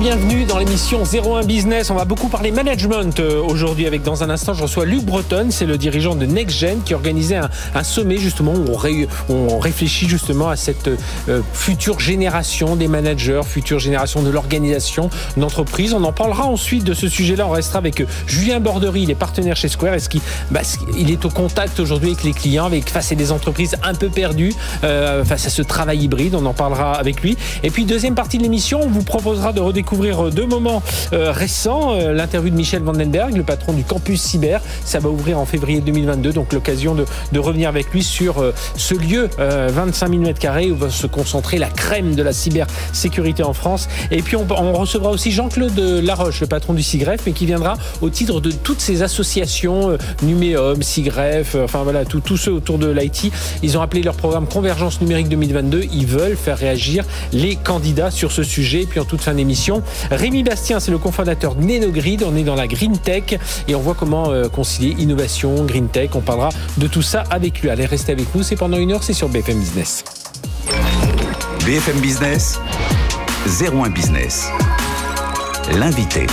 Bienvenue dans l'émission 01 Business. On va beaucoup parler management euh, aujourd'hui avec dans un instant je reçois Luc Breton, c'est le dirigeant de NextGen qui organisait un, sommet justement où on, réfléchit justement à cette euh, future génération des managers, future génération de l'organisation d'entreprise. On en parlera ensuite de ce sujet-là. On restera avec euh, Julien Bordery, il est partenaire chez Square. Est-ce qu'il bah, il est au contact aujourd'hui avec les clients, avec face à des entreprises un peu perdues face à ce travail hybride? On en parlera avec lui. Et puis deuxième partie de l'émission, on vous proposera de redécouvrir deux moments euh, récents. Euh, L'interview de Michel Vandenberg, le patron du campus cyber. Ça va ouvrir en février 2022, donc l'occasion de, revenir avec lui sur euh, ce lieu, 25 000 m2, où va se concentrer la crème de la cybersécurité en France. Et puis on, on recevra aussi Jean-Claude Laroche, le patron du CIGREF, mais qui viendra au titre de toutes ces associations, Numéum, CIGREF, enfin voilà, tous ceux autour de l'IT. Ils ont appelé leur programme Convergence numérique 2022. Ils veulent faire réagir les candidats sur ce sujet. Et puis en toute fin d'émission, Rémi Bastien, c'est le cofondateur de. On est dans la Green Tech et on voit comment euh, concilier innovation, Green Tech. On parlera de tout ça avec lui. Allez, restez avec nous. C'est pendant une heure, c'est sur BFM Business. BFM Business, 01 Business. L'invité.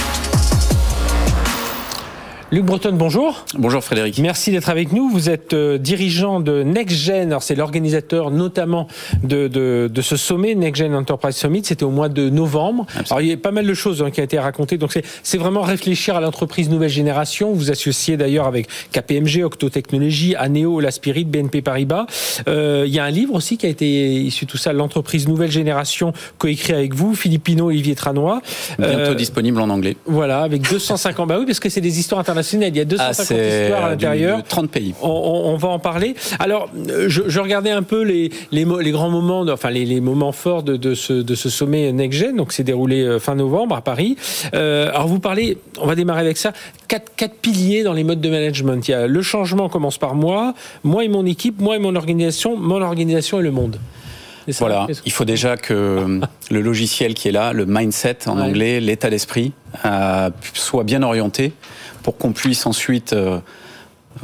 Luc Breton, bonjour. Bonjour Frédéric. Merci d'être avec nous. Vous êtes euh, dirigeant de NextGen. Alors c'est l'organisateur notamment de, de, de, ce sommet NextGen Enterprise Summit. C'était au mois de novembre. Absolument. Alors il y a pas mal de choses hein, qui ont été racontées. Donc c'est vraiment réfléchir à l'entreprise nouvelle génération. Vous associez d'ailleurs avec KPMG, Octo Technologies, Aneo, La Spirit, BNP Paribas. Euh, il y a un livre aussi qui a été issu de tout ça, l'entreprise nouvelle génération, coécrit avec vous, Philippino et Olivier Tranois. Bientôt euh, disponible en anglais. Voilà, avec 250. bah oui, parce que c'est des histoires internationales il y a 250 ah, histoires à l'intérieur. 30 pays. On, on, on, va en parler. Alors, je, je regardais un peu les, les, les, grands moments, enfin les, les moments forts de, de, ce, de ce sommet NextGen, donc c'est déroulé fin novembre à Paris. Euh, alors vous parlez, on va démarrer avec ça, quatre, quatre piliers dans les modes de management. Il y a le changement commence par moi, moi et mon équipe, moi et mon organisation, mon organisation et le monde. Ça, voilà, il faut déjà que le logiciel qui est là, le mindset en ouais. anglais, l'état d'esprit, euh, soit bien orienté pour qu'on puisse ensuite euh,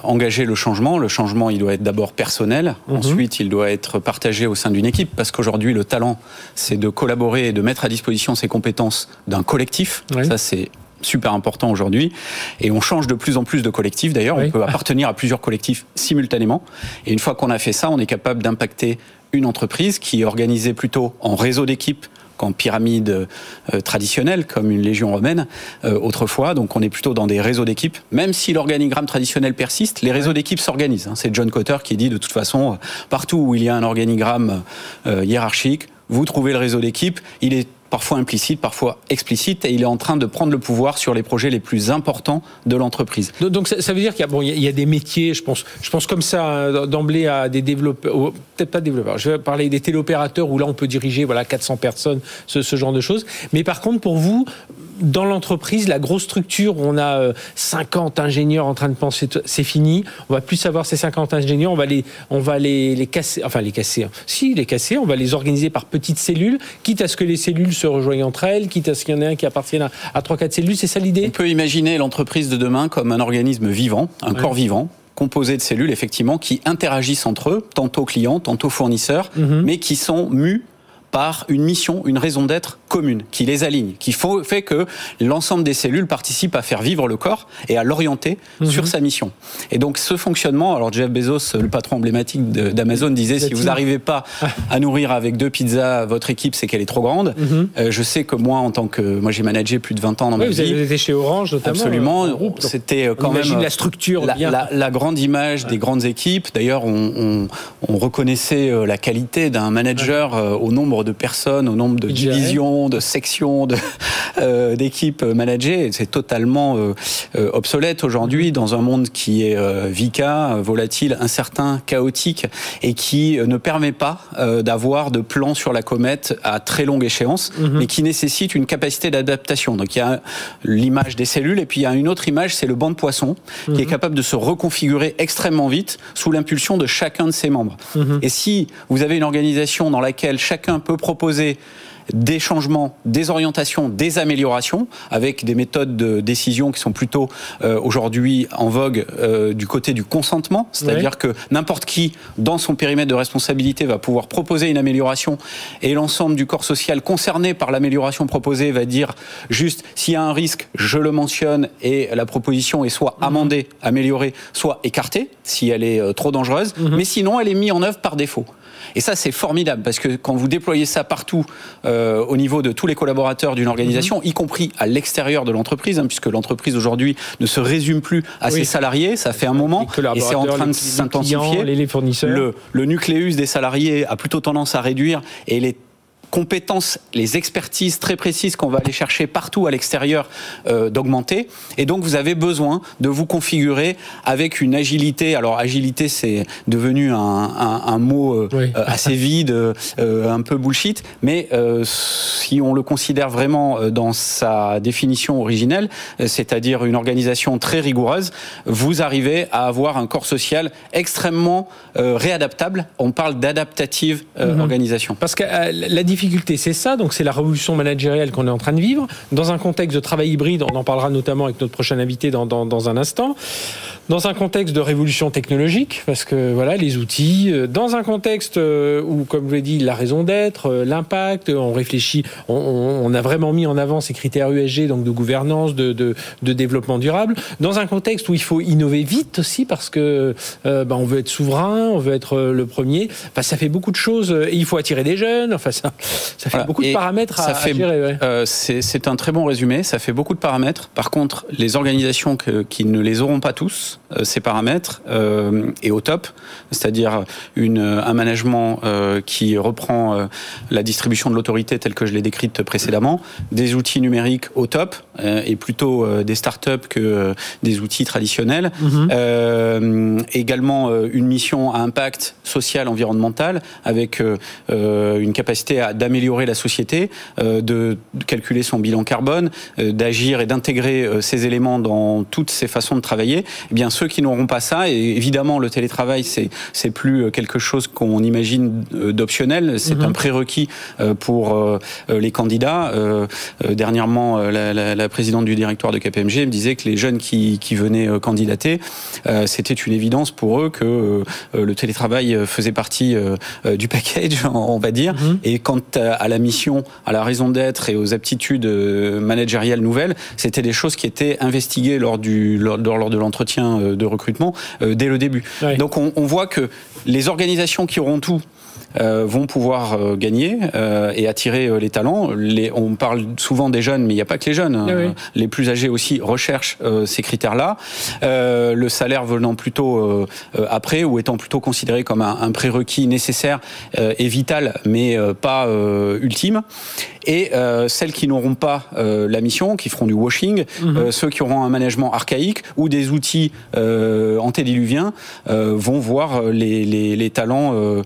engager le changement. Le changement, il doit être d'abord personnel, mmh. ensuite il doit être partagé au sein d'une équipe, parce qu'aujourd'hui le talent, c'est de collaborer et de mettre à disposition ses compétences d'un collectif. Oui. Ça, c'est super important aujourd'hui. Et on change de plus en plus de collectifs. D'ailleurs, oui. on peut appartenir à plusieurs collectifs simultanément. Et une fois qu'on a fait ça, on est capable d'impacter une entreprise qui est organisée plutôt en réseau d'équipes qu'en pyramide euh, traditionnelle, comme une légion romaine euh, autrefois. Donc on est plutôt dans des réseaux d'équipes. Même si l'organigramme traditionnel persiste, les réseaux d'équipes s'organisent. Hein. C'est John Cotter qui dit de toute façon, partout où il y a un organigramme euh, hiérarchique, vous trouvez le réseau d'équipe. Il est parfois implicite, parfois explicite, et il est en train de prendre le pouvoir sur les projets les plus importants de l'entreprise. Donc ça, veut dire qu'il y, bon, il y, a des métiers, je pense, je pense comme ça d'emblée à des développeurs, peut-être pas développeurs, je vais parler des téléopérateurs où là on peut diriger voilà 400 personnes, ce, genre de choses. Mais par contre pour vous, dans l'entreprise, la grosse structure où on a 50 ingénieurs en train de penser, c'est fini. On va plus avoir ces 50 ingénieurs, on va les, on va les, les casser, enfin les casser. Si, les casser, on va les organiser par petites cellules, quitte à ce que les cellules se rejoignent entre elles, quitte à ce qu'il y en ait un qui appartienne à, à 3-4 cellules. C'est ça l'idée? On peut imaginer l'entreprise de demain comme un organisme vivant, un ouais. corps vivant composé de cellules effectivement qui interagissent entre eux, tantôt clients, tantôt fournisseurs, mm -hmm. mais qui sont mus par une mission, une raison d'être commune, qui les aligne, qui fait que l'ensemble des cellules participent à faire vivre le corps et à l'orienter mmh. sur sa mission. Et donc ce fonctionnement, alors Jeff Bezos, le patron emblématique d'Amazon, disait si vous n'arrivez pas à nourrir avec deux pizzas votre équipe, c'est qu'elle est trop grande. Mmh. Euh, je sais que moi, en tant que moi, j'ai managé plus de 20 ans dans oui, ma vous vie. Vous avez été chez Orange, notamment. Absolument. C'était quand même la structure, la, la, la grande image ouais. des grandes équipes. D'ailleurs, on, on, on, reconnaissait euh, la qualité d'un manager ouais. au nombre de personnes, au nombre de divisions, de sections, d'équipes euh, managées. C'est totalement euh, euh, obsolète aujourd'hui dans un monde qui est euh, VICA, volatile, incertain, chaotique et qui ne permet pas euh, d'avoir de plan sur la comète à très longue échéance, mm -hmm. mais qui nécessite une capacité d'adaptation. Donc il y a l'image des cellules et puis il y a une autre image, c'est le banc de poisson mm -hmm. qui est Mhm. capable de se reconfigurer extrêmement vite sous l'impulsion de chacun de ses membres. Mhm. Et si vous avez une organisation dans laquelle chacun peut proposer des changements, des orientations, des améliorations, avec des méthodes de décision qui sont plutôt euh, aujourd'hui en vogue euh, du côté du consentement, c'est-à-dire que n'importe qui, dans son périmètre de responsabilité, va pouvoir proposer une amélioration et l'ensemble du corps social concerné par l'amélioration proposée va dire juste s'il y a un risque, je le mentionne et la proposition est soit mhm. amendée, améliorée, soit écartée si elle est euh, trop dangereuse, mhm. mais sinon elle est mise en œuvre par défaut. Et ça, c'est formidable parce que quand vous déployez ça partout euh, au niveau de tous les collaborateurs d'une organisation, mhm. y compris à l'extérieur de l'entreprise, hein, puisque l'entreprise aujourd'hui ne se résume plus à ses salariés, ça fait un moment et c'est en train de s'intensifier. Le, le nucléus des salariés a plutôt tendance à réduire et les compétences, les expertises très précises qu'on va aller chercher partout à l'extérieur euh, d'augmenter. Et donc vous avez besoin de vous configurer avec une agilité. Alors agilité, c'est devenu un, un, un mot euh, euh, assez vide, euh, un peu bullshit. Mais si on le considère vraiment dans sa définition originelle, c'est-à-dire une organisation très rigoureuse, vous arrivez à avoir un corps social extrêmement réadaptable. On parle d'adaptative mhm. organisation. Parce que la difficulté difficulté, c'est ça. Donc, c'est la révolution managériale qu'on est en train de vivre. Dans un contexte de travail hybride, on en parlera notamment avec notre prochain invité dans, dans, dans un instant dans un contexte de révolution technologique, parce que voilà, les outils, euh, dans un contexte euh, où, comme je l'ai dit, la raison d'être, euh, l'impact, on réfléchit, on, on, a vraiment mis en avant ces critères USG, donc de gouvernance, de, de, de, développement durable, dans un contexte où il faut innover vite aussi, parce que euh, bah, on veut être souverain, on veut être le premier. Enfin, ça fait beaucoup de choses, et il faut attirer des jeunes, enfin, ça, ça fait beaucoup de paramètres à, fait, à gérer. Ouais. C'est un très bon résumé, ça fait beaucoup de paramètres. Par contre, les organisations que, qui ne les auront pas tous, euh, ces paramètres euh, est au top, c'est-à-dire une, un management euh, qui reprend la distribution de l'autorité telle que je l'ai décrite précédemment, des outils numériques au top, et plutôt des startups que des outils traditionnels, mhm. également une mission à impact social, environnemental, avec une capacité d'améliorer la société, de calculer son bilan carbone, d'agir et d'intégrer ces éléments dans toutes ces façons de travailler. Eh bien, ceux qui n'auront pas ça, et évidemment le télétravail c'est c'est plus euh, quelque chose qu'on imagine euh, d'optionnel, c'est mhm. un prérequis euh, pour les candidats. Dernièrement, la, la, présidente du directoire de KPMG me disait que les jeunes qui, qui venaient candidater, c'était une évidence pour eux que le télétravail faisait partie du package, on va dire. Mhm. Et quant à la mission, à la raison d'être et aux aptitudes managériales nouvelles, c'était des choses qui étaient investiguées lors du lors, lors de l'entretien euh, de recrutement euh, dès le début. Donc on, on voit que les organisations qui auront tout vont pouvoir euh, gagner euh, et attirer les talents. Les, on parle souvent des jeunes, mais il n'y a pas que les jeunes. Hein. Les plus âgés aussi recherchent ces critères-là. le salaire venant plutôt après ou étant plutôt considéré comme un, un prérequis nécessaire et vital, mais pas ultime. Et celles qui n'auront pas la mission, qui feront du washing, mhm. ceux qui auront un management archaïque ou des outils antédiluviens vont voir les, les, les talents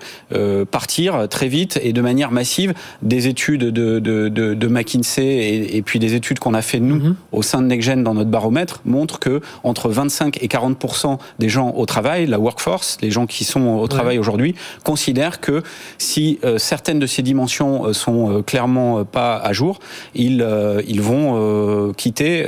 partir très vite et de manière massive. Des études de, de, de, de McKinsey et, et, puis des études qu'on a fait nous mhm. au sein de NextGen dans notre baromètre montrent que entre 25 et 40 des gens au travail, la workforce, les gens qui sont au travail aujourd'hui, considèrent que si euh, certaines de ces dimensions euh, sont euh, clairement pas à jour, ils, ils vont quitter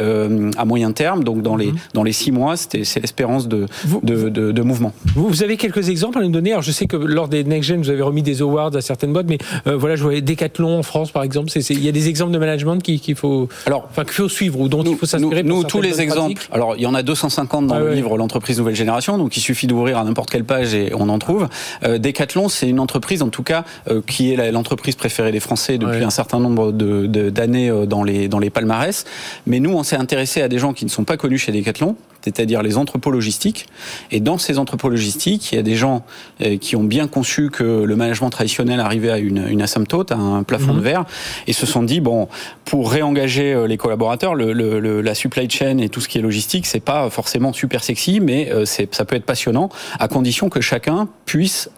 à moyen terme. Donc dans, les, mhm. dans les six mois, c'est l'espérance de, de, de, de, mouvement. Vous, avez quelques exemples à nous donner Alors je sais que lors des NextGen, vous avez remis des awards à certaines boîtes, mais euh, voilà, je voyais Decathlon en France, par exemple. Il y a des exemples de management qu'il faut, alors, enfin, qu'il faut suivre ou dont il faut s'inspirer. Nous, tous les exemples. Alors, il y en a 250 dans le livre L'entreprise nouvelle génération, donc il suffit d'ouvrir à n'importe quelle page et on en trouve. Euh, Decathlon, c'est une entreprise, en tout cas, euh, qui est l'entreprise préférée des Français depuis un certain nombre d'années de, dans les dans les palmarès. Mais nous, on s'est intéressé à des gens qui ne sont pas connus chez Decathlon c'est-à-dire les entrepôts logistiques. Et dans ces entrepôts logistiques, il y a des gens euh, qui ont bien conçu que le management traditionnel arrivait à une, une asymptote, à un plafond de mhm. verre, et se sont dit bon, pour réengager euh, les collaborateurs, le, le, la supply chain et tout ce qui est logistique, c'est pas forcément super sexy, mais euh, ça peut être passionnant, à condition que chacun puisse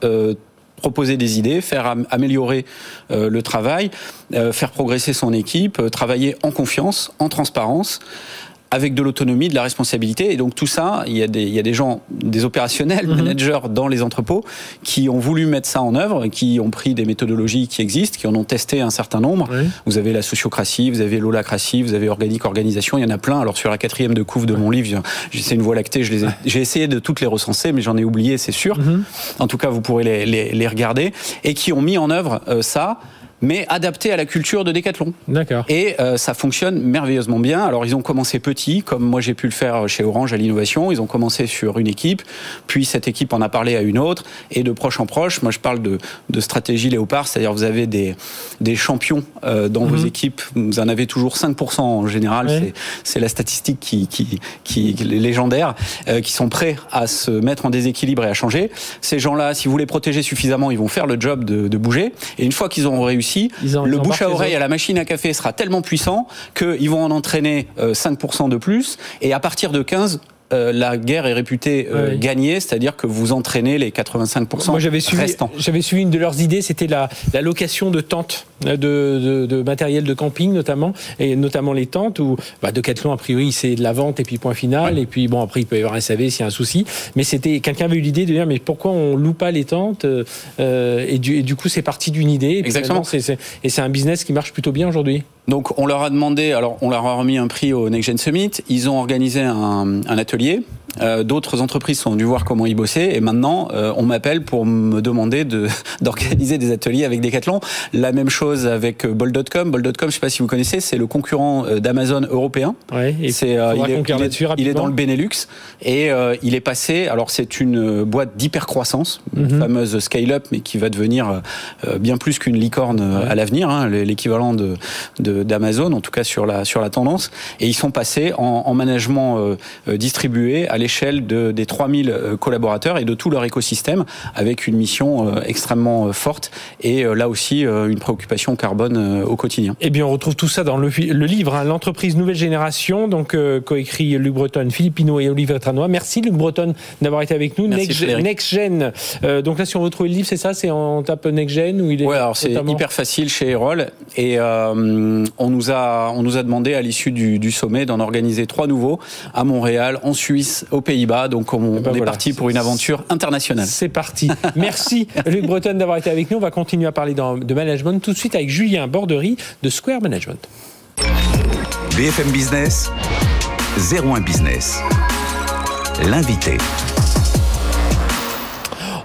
proposer des idées, faire améliorer le travail, faire progresser son équipe, travailler en confiance, en transparence avec de l'autonomie, de la responsabilité. Et donc tout ça, il y a des, il y a des gens, des opérationnels, Mhm. managers dans les entrepôts qui ont voulu mettre ça en œuvre, qui ont pris des méthodologies qui existent, qui en ont testé un certain nombre. Oui. Vous avez la sociocratie, vous avez l'holacratie, vous avez organique organisation, il y en a plein. Alors sur la quatrième de couve de mon livre, c'est une voie lactée, j'ai essayé de toutes les recenser, mais j'en ai oublié, c'est sûr. Mhm. En tout cas, vous pourrez les, les- les regarder. Et qui ont mis en œuvre euh, ça, mais adapté à la culture de Decathlon. D'accord. Et euh, ça fonctionne merveilleusement bien. Alors ils ont commencé petit, comme moi j'ai pu le faire chez Orange à l'innovation. Ils ont commencé sur une équipe, puis cette équipe en a parlé à une autre, et de proche en proche. Moi je parle de, de stratégie léopard, c'est-à-dire vous avez des, des champions euh, dans vos équipes. Vous en avez toujours 5% en général. Ouais. C'est- C'est la statistique qui, qui, qui, qui est légendaire, euh, qui sont prêts à se mettre en déséquilibre et à changer. Ces gens-là, si vous les protégez suffisamment, ils vont faire le job de, de bouger. Et une fois qu'ils auront réussi, Le bouche à oreille à la machine à café sera tellement puissant qu'ils vont en entraîner euh, 5% de plus. Et à partir de 15, euh, la guerre est réputée euh, gagnée, c'est-à-dire que vous entraînez les 85% Moi, j'avais suivi, restants. j'avais suivi une de leurs idées, c'était la, la location de tentes, euh, de, de, de matériel de camping notamment, et notamment les tentes où bah, Decathlon a priori c'est de la vente et puis point final, et puis bon après il peut y avoir un SAV s'il y a un souci, mais c'était quelqu'un avait eu l'idée de dire mais pourquoi on loue pas les tentes euh, euh, et, du, et du coup c'est parti d'une idée, et Exactement. et c'est un business qui marche plutôt bien aujourd'hui. Donc on leur a demandé, alors on leur a remis un prix au Next Gen Summit, ils ont organisé un, un atelier, Euh, d'autres entreprises sont venues voir comment ils bossaient et maintenant euh, on m'appelle pour me demander de- d'organiser des ateliers avec Decathlon. La même chose avec euh, Bol.com. Bol.com, je sais pas si vous connaissez, c'est le concurrent euh, d'Amazon européen. Ouais, C'est, euh, il, est, conclure il est- là-dessus il est rapidement. dans le Benelux et euh, il est passé. Alors c'est une boîte d'hyper croissance, une Mhm. fameuse scale-up, mais qui va devenir euh, bien plus qu'une licorne Ouais. à l'avenir, hein, l'équivalent de d'Amazon, en tout cas sur la sur la tendance. Et ils sont passés en, en management distribué à l'échelle de, des 3000 euh, collaborateurs et de tout leur écosystème, avec une mission extrêmement forte et là aussi une préoccupation carbone euh, au quotidien. Eh bien, on retrouve tout ça dans le, livre, hein, l'entreprise nouvelle génération, donc euh, coécrit Luc Breton, Philippe Pinot et Olivier Tranois. Merci Luc Breton d'avoir été avec nous. Merci, Next, Frédéric. Next Gen. Euh, donc là, si on veut trouver le livre, c'est ça, c'est en tape Next Gen ou il est Ouais, alors c'est hyper facile chez Erol et euh, on nous a on nous a demandé à l'issue du, du sommet d'en organiser trois nouveaux à Montréal, en Suisse, aux Pays-Bas. Donc on, ben on est parti pour une aventure internationale. C'est parti. Merci Luc Breton d'avoir été avec nous. On va continuer à parler dans- de management tout de suite avec Julien Bordery de Square Management. BFM Business, 01 Business. L'invité.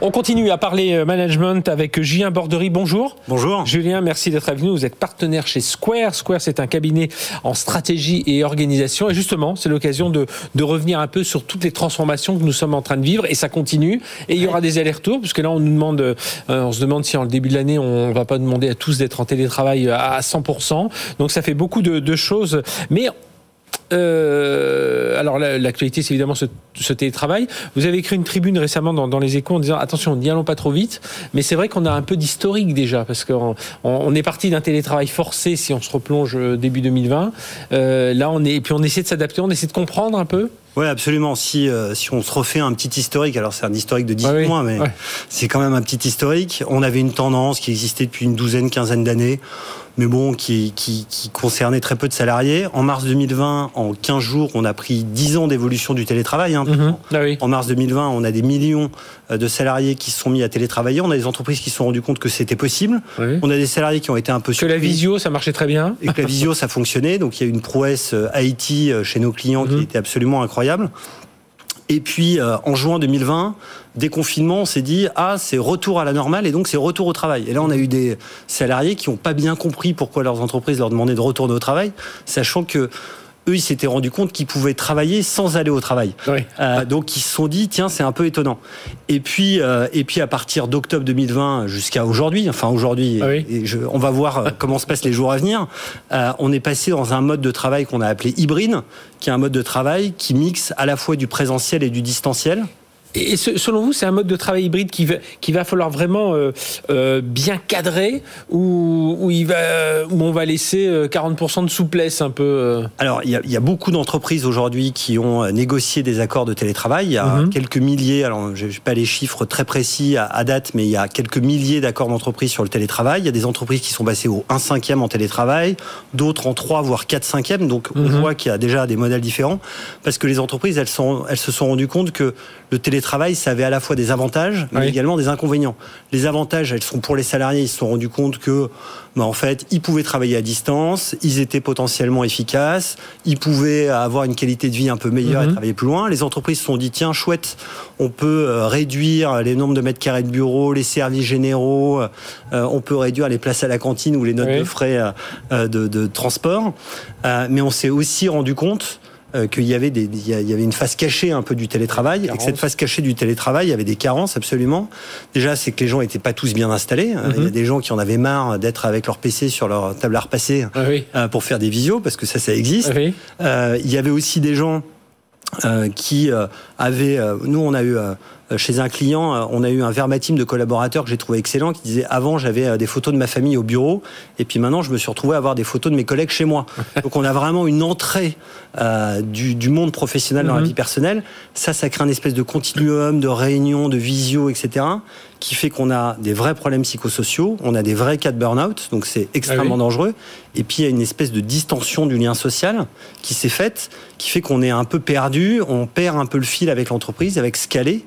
On continue à parler euh, management avec Julien Bordery. Bonjour. Bonjour. Julien, merci d'être avec nous. Vous êtes partenaire chez Square. Square, c'est un cabinet en stratégie et organisation. Et justement, c'est l'occasion de, de revenir un peu sur toutes les transformations que nous sommes en train de vivre. Et ça continue. Et il y aura des allers-retours, puisque là, on nous demande, euh, on se demande si en le début de l'année, on va pas demander à tous d'être en télétravail à 100%. Donc ça fait beaucoup de, de choses. Mais euh, alors la- l'actualité, c'est évidemment ce, ce télétravail. Vous avez écrit une tribune récemment dans, dans les Échos en disant attention, n'y allons pas trop vite. Mais c'est vrai qu'on a un peu d'historique déjà parce qu'on on, on est parti d'un télétravail forcé si on se replonge euh, début 2020. Euh, là, on est et puis on essaie de s'adapter, on essaie de comprendre un peu. Oui, absolument. Si, euh, si on se refait un petit historique, alors c'est un historique de 10 Ah oui, mois, mais ouais. c'est quand même un petit historique. On avait une tendance qui existait depuis une douzaine, quinzaine d'années, mais bon, qui, qui, qui concernait très peu de salariés. En mars 2020, en 15 jours, on a pris 10 ans d'évolution du télétravail. hein. Mhm. Ah oui. En mars 2020, on a des millions euh, de salariés qui se sont mis à télétravailler. On a des entreprises qui se sont rendues compte que c'était possible. Oui. On a des salariés qui ont été un peu Que la surpris. visio, ça marchait très bien. et que la visio ça fonctionnait. Donc il y a une prouesse euh, IT euh, chez nos clients Mhm. qui était absolument incroyable. Et puis euh, en juin 2020, déconfinement, on s'est dit ah c'est retour à la normale et donc c'est retour au travail. Et là on a eu des salariés qui n'ont pas bien compris pourquoi leurs entreprises leur demandaient de retourner au travail, sachant que eux ils s'étaient rendus compte qu'ils pouvaient travailler sans aller au travail. Oui. Euh, donc ils se sont dit tiens c'est un peu étonnant. Et puis euh, et puis à partir d'octobre 2020 jusqu'à aujourd'hui, enfin aujourd'hui, Ah oui. et je- on va voir euh, comment se passent les jours à venir. euh, on est passé dans un mode de travail qu'on a appelé hybride, qui est un mode de travail qui mixe à la fois du présentiel et du distanciel. Et selon vous, c'est un mode de travail hybride qui va, qui va falloir vraiment euh, euh, bien cadrer ou où, il va, où on va laisser 40% de souplesse un peu Alors, il y, a, il y a beaucoup d'entreprises aujourd'hui qui ont négocié des accords de télétravail. Il y a mhm. quelques milliers, alors je n'ai pas les chiffres très précis à, date, mais il y a quelques milliers d'accords d'entreprise sur le télétravail. Il y a des entreprises qui sont passées au 1 cinquième en télétravail, d'autres en 3 voire 4 cinquièmes. Donc, on mhm. voit qu'il y a déjà des modèles différents parce que les entreprises, elles, sont, elles se sont rendues compte que le télétravail, ça avait à la fois des avantages, mais également des inconvénients. Les avantages, elles sont pour les salariés, ils se sont rendus compte que, bah, en fait, ils pouvaient travailler à distance, ils étaient potentiellement efficaces, ils pouvaient avoir une qualité de vie un peu meilleure et mhm. travailler plus loin. Les entreprises se sont dit, tiens, chouette, on peut euh, réduire les nombres de mètres carrés de bureaux, les services généraux, euh, on peut réduire les places à la cantine ou les notes de frais euh, de, de transport. mais on s'est aussi rendu compte euh, qu'il y avait des, il y avait une face cachée un peu du télétravail, et que cette face cachée du télétravail, il y avait des carences absolument. Déjà, c'est que les gens n'étaient pas tous bien installés. Euh, il y a mhm. des gens qui en avaient marre d'être avec leur PC sur leur table à repasser ah euh, pour faire des visios, parce que ça, ça existe. Ah il y avait aussi des gens qui avaient, nous, on a eu euh, chez un client, euh, on a eu un verbatim de collaborateurs que j'ai trouvé excellent qui disait avant j'avais euh, des photos de ma famille au bureau et puis maintenant je me suis retrouvé à avoir des photos de mes collègues chez moi. Donc on a vraiment une entrée du, monde professionnel dans la mhm. vie personnelle. Ça, ça crée un espèce de continuum de réunions, de visio, etc qui fait qu'on a des vrais problèmes psychosociaux, on a des vrais cas de burn-out, donc c'est extrêmement ah dangereux. Et puis il y a une espèce de distension du lien social qui s'est faite, qui fait qu'on est un peu perdu, on perd un peu le fil avec l'entreprise, avec ce qu'elle est,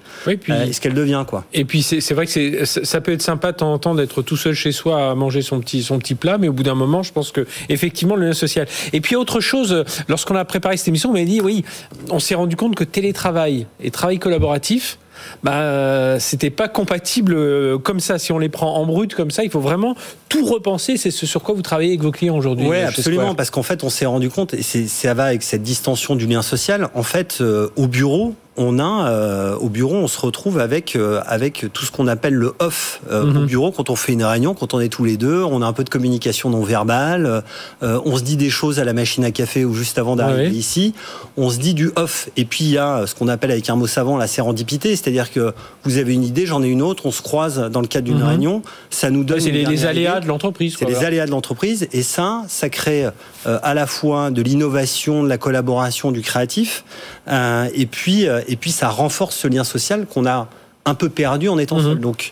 euh, et ce qu'elle devient. Quoi. Et puis c'est vrai que ça peut être sympa de temps en temps d'être tout seul chez soi à manger son petit, son petit plat, mais au bout d'un moment, je pense que effectivement le lien social. Et puis autre chose, lorsqu'on a préparé cette émission, on m'a dit oui, on s'est rendu compte que télétravail et travail collaboratif, bah, c'était pas compatible euh, comme ça. Si on les prend en brut comme ça, il faut vraiment tout repenser. C'est ce sur quoi vous travaillez avec vos clients aujourd'hui. Oui, absolument, parce qu'en fait, on s'est rendu compte, et ça va avec cette distension du lien social. En fait, euh, au bureau, on a euh, au bureau, on se retrouve avec euh, avec tout ce qu'on appelle le off euh, au mhm. bureau quand on fait une réunion, quand on est tous les deux, on a un peu de communication non verbale, on se dit des choses à la machine à café ou juste avant d'arriver ici, on se dit du off. Et puis il y a ce qu'on appelle avec un mot savant la sérendipité, c'est-à-dire que vous avez une idée, j'en ai une autre, on se croise dans le cadre d'une mhm. réunion, ça nous donne. c'est les, aléas de l'entreprise. C'est les aléas de l'entreprise et ça, ça crée à la fois de l'innovation, de la collaboration, du créatif, et puis et puis ça renforce ce lien social qu'on a un peu perdu en étant seul. Mhm. Donc,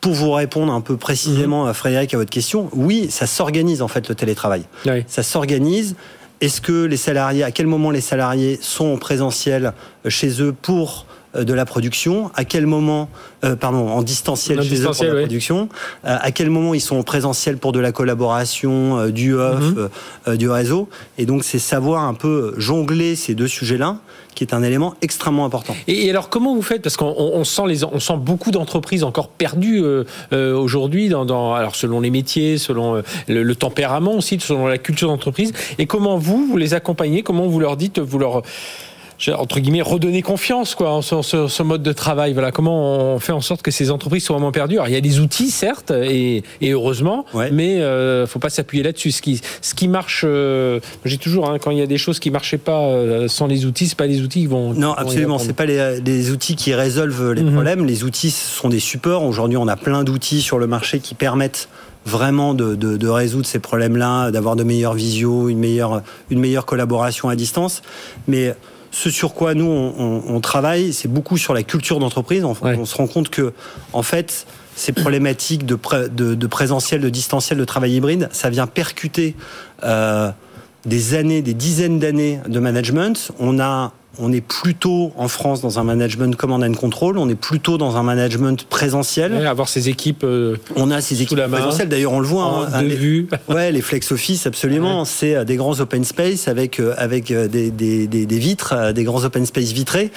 pour vous répondre un peu précisément, à Frédéric, à votre question, oui, ça s'organise en fait le télétravail. Ça s'organise. Est-ce que les salariés, à quel moment les salariés sont en présentiel chez eux pour euh, de la production, à quel moment, euh, pardon, en distanciel chez eux pour la production, euh, à quel moment ils sont en présentiel pour de la collaboration, du off, mhm. du réseau? Et donc, c'est savoir un peu jongler ces deux sujets-là qui est un élément extrêmement important. Et, alors comment vous faites? Parce qu'on sent, les, on sent beaucoup d'entreprises encore perdues aujourd'hui, dans, alors selon les métiers, selon le, le, tempérament aussi, selon la culture d'entreprise. Et comment vous, vous les accompagnez? Comment vous leur dites, vous leur entre guillemets redonner confiance quoi en ce, mode de travail. Voilà comment on fait en sorte que ces entreprises soient vraiment perdues. Alors il y a des outils certes et, heureusement, mais euh, faut pas s'appuyer là-dessus. Ce qui ce qui marche, euh, j'ai toujours hein, quand il y a des choses qui marchaient pas euh, sans les outils, c'est pas les outils qui vont. Non, absolument, c'est pas les, outils qui résolvent les mhm. problèmes. Les outils ce sont des supports. Aujourd'hui, on a plein d'outils sur le marché qui permettent vraiment de, de, de résoudre ces problèmes-là, d'avoir de meilleures visios, une meilleure, une meilleure collaboration à distance. Mais ce sur quoi nous on, travaille, c'est beaucoup sur la culture d'entreprise. On, on, se rend compte que, en fait, ces problématiques de, de, présentiel, de distanciel, de travail hybride, ça vient percuter euh, des années, des dizaines d'années de management. On a on est plutôt en France dans un management command and control, on est plutôt dans un management présentiel. avoir ses équipes. Euh, on a ces équipes présentielles. D'ailleurs, on le voit. Hein, les, ouais, les flex office, absolument. C'est euh, des grands open space avec euh, avec des, des, des vitres, des grands open space vitrés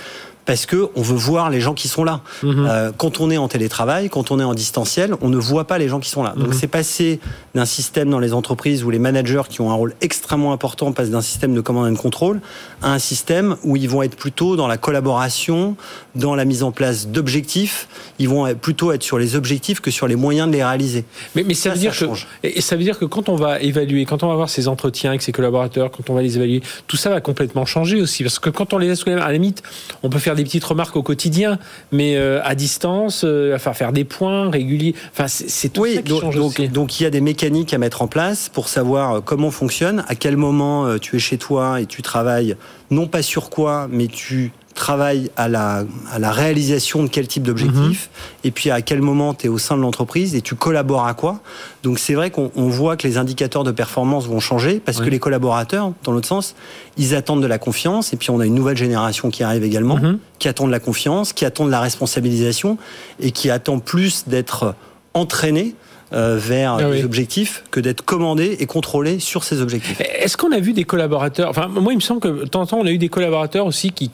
parce que on veut voir les gens qui sont là. Mhm. Euh, quand on est en télétravail, quand on est en distanciel, on ne voit pas les gens qui sont là. Donc mhm. c'est passé d'un système dans les entreprises où les managers qui ont un rôle extrêmement important passent d'un système de command and control à un système où ils vont être plutôt dans la collaboration, dans la mise en place d'objectifs. Ils vont plutôt être sur les objectifs que sur les moyens de les réaliser. Mais, mais ça, veut dire que et ça veut dire que quand on va évaluer, quand on va avoir ces entretiens avec ses collaborateurs, quand on va les évaluer, tout ça va complètement changer aussi parce que quand on les laisse à la limite, on peut faire faire des petites remarques au quotidien, mais à distance, à faire faire des points réguliers. Enfin, c'est tout ça qui donc, change donc, donc, il y a des mécaniques à mettre en place pour savoir comment fonctionne, à quel moment tu es chez toi et tu travailles non pas sur quoi, mais tu travaille à la, à la réalisation de quel type d'objectif, mhm. et puis à quel moment tu es au sein de l'entreprise et tu collabores à quoi. Donc c'est vrai qu'on voit que les indicateurs de performance vont changer parce que les collaborateurs, dans l'autre sens, ils attendent de la confiance, et puis on a une nouvelle génération qui arrive également, mhm. qui attend de la confiance, qui attend de la responsabilisation, et qui attend plus d'être entraîné euh, vers ah les objectifs que d'être commandé et contrôlé sur ces objectifs. Est-ce qu'on a vu des collaborateurs Enfin, moi, il me semble que de temps en temps, on a eu des collaborateurs aussi qui,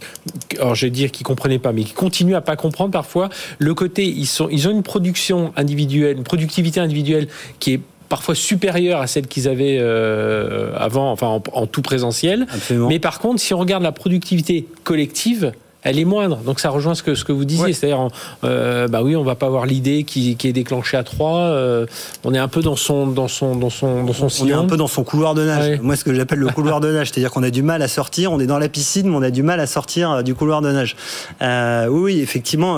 alors je vais dire qui comprenaient pas, mais qui continuent à pas comprendre parfois le côté. Ils sont, ils ont une production individuelle, une productivité individuelle qui est parfois supérieure à celle qu'ils avaient euh, avant, enfin en, en, tout présentiel. Absolument. Mais par contre, si on regarde la productivité collective, elle est moindre. Donc ça rejoint ce que, ce que vous disiez, c'est-à-dire, euh, bah oui, on va pas avoir l'idée qui, qui, est déclenchée à trois. Euh, on est un peu dans son, dans son, dans son, dans son On est un peu dans son couloir de nage. Moi, ce que j'appelle le couloir de nage, c'est-à-dire qu'on a du mal à sortir. On est dans la piscine, mais on a du mal à sortir euh, du couloir de nage. Euh, oui, effectivement,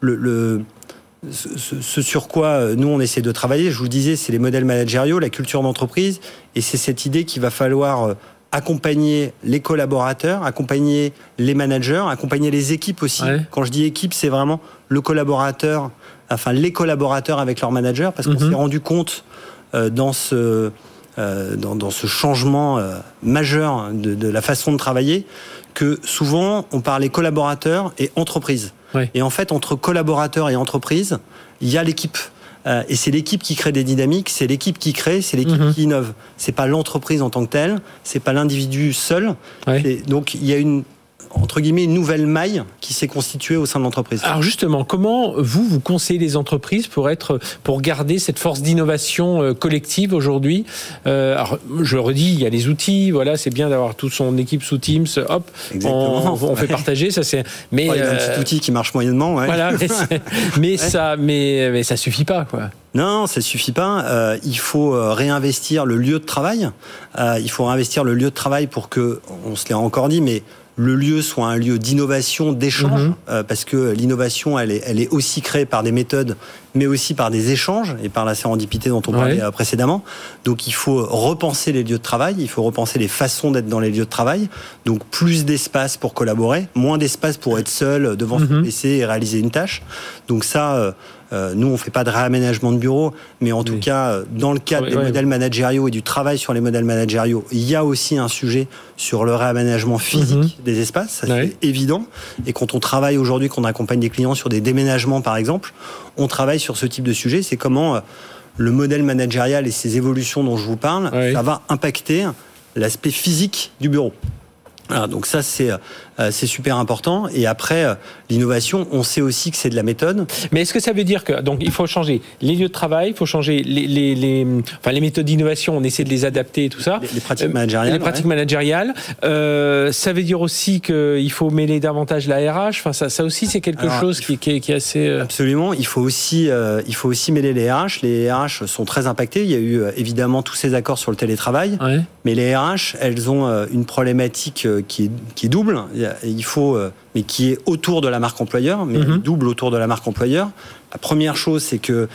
le, le ce, ce, sur quoi nous on essaie de travailler, je vous le disais, c'est les modèles managériaux, la culture d'entreprise, et c'est cette idée qu'il va falloir accompagner les collaborateurs, accompagner les managers, accompagner les équipes aussi. Quand je dis équipe, c'est vraiment le collaborateur, enfin les collaborateurs avec leur manager, parce qu'on mhm. s'est rendu compte euh, dans ce euh, dans, dans, ce changement euh, majeur de, de, la façon de travailler que souvent on parlait collaborateurs et entreprise. Et en fait, entre collaborateurs et entreprise, il y a l'équipe. Euh, et c'est l'équipe qui crée des dynamiques, c'est l'équipe qui crée, c'est l'équipe mhm. qui innove. C'est pas l'entreprise en tant que telle, c'est pas l'individu seul. Donc il y a une entre guillemets une nouvelle maille qui s'est constituée au sein de l'entreprise. Alors justement, comment vous vous conseillez les entreprises pour être pour garder cette force d'innovation euh, collective aujourd'hui? Euh, Alors je le redis, il y a les outils, voilà, c'est bien d'avoir toute son équipe sous Teams, hop, on, fait partager, ça c'est. Mais il y a un petit euh, outil qui marche moyennement, ouais. Voilà, mais, ça, mais, mais ça suffit pas, quoi. Non, ça suffit pas. Euh, il faut réinvestir le lieu de travail. Euh, il faut réinvestir le lieu de travail pour que, on se l'a encore dit, mais le lieu soit un lieu d'innovation, d'échange, mhm. euh, parce que l'innovation, elle est, elle est aussi créée par des méthodes, mais aussi par des échanges et par la sérendipité dont on parlait euh, précédemment. Donc il faut repenser les lieux de travail, il faut repenser les façons d'être dans les lieux de travail. Donc plus d'espace pour collaborer, moins d'espace pour être seul devant son mhm. PC et réaliser une tâche. Donc ça, euh, nous, on fait pas de réaménagement de bureau, mais en tout cas, euh, dans le cadre des modèles managériaux et du travail sur les modèles managériaux, il y a aussi un sujet sur le réaménagement physique mhm. des espaces, ça c'est évident. Et quand on travaille aujourd'hui, qu'on accompagne des clients sur des déménagements, par exemple, on travaille sur ce type de sujet. C'est comment euh, le modèle managérial et ces évolutions dont je vous parle, ça va impacter l'aspect physique du bureau. Voilà, donc ça c'est euh, c'est super important. Et après, euh, l'innovation, on sait aussi que c'est de la méthode. Mais est-ce que ça veut dire que donc il faut changer les lieux de travail, il faut changer les, les, les enfin les méthodes d'innovation, on essaie de les adapter et tout ça. Les, pratiques managériales. Les pratiques managériales. Euh, ça veut dire aussi qu'il faut mêler davantage la RH. Enfin ça, ça aussi c'est quelque chose qui, qui, est, qui, est, assez. Absolument. Il faut aussi il faut aussi mêler les RH. Les RH sont très impactés. Il y a eu évidemment tous ces accords sur le télétravail, mais les RH, elles ont une problématique qui est, qui est double il faut, euh, mais qui est autour de la marque employeur, mais mhm. double autour de la marque employeur. La première chose, c'est que euh,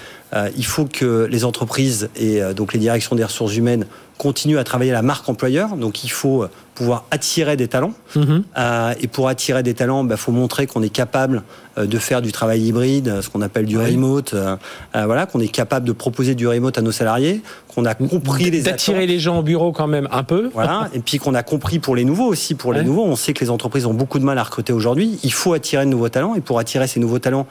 il faut que les entreprises et euh, donc les directions des ressources humaines continuent à travailler la marque employeur. Donc il faut pouvoir attirer des talents. Mhm. Euh, et pour attirer des talents, il bah, faut montrer qu'on est capable euh, de faire du travail hybride, ce qu'on appelle du remote. Euh, voilà, qu'on est capable de proposer du remote à nos salariés, qu'on a compris les d'attirer les gens au bureau quand même un peu. Voilà, et puis qu'on a compris pour les nouveaux aussi. Pour les nouveaux, on sait que les entreprises ont beaucoup de mal à recruter aujourd'hui. Il faut attirer de nouveaux talents, et pour attirer ces nouveaux talents,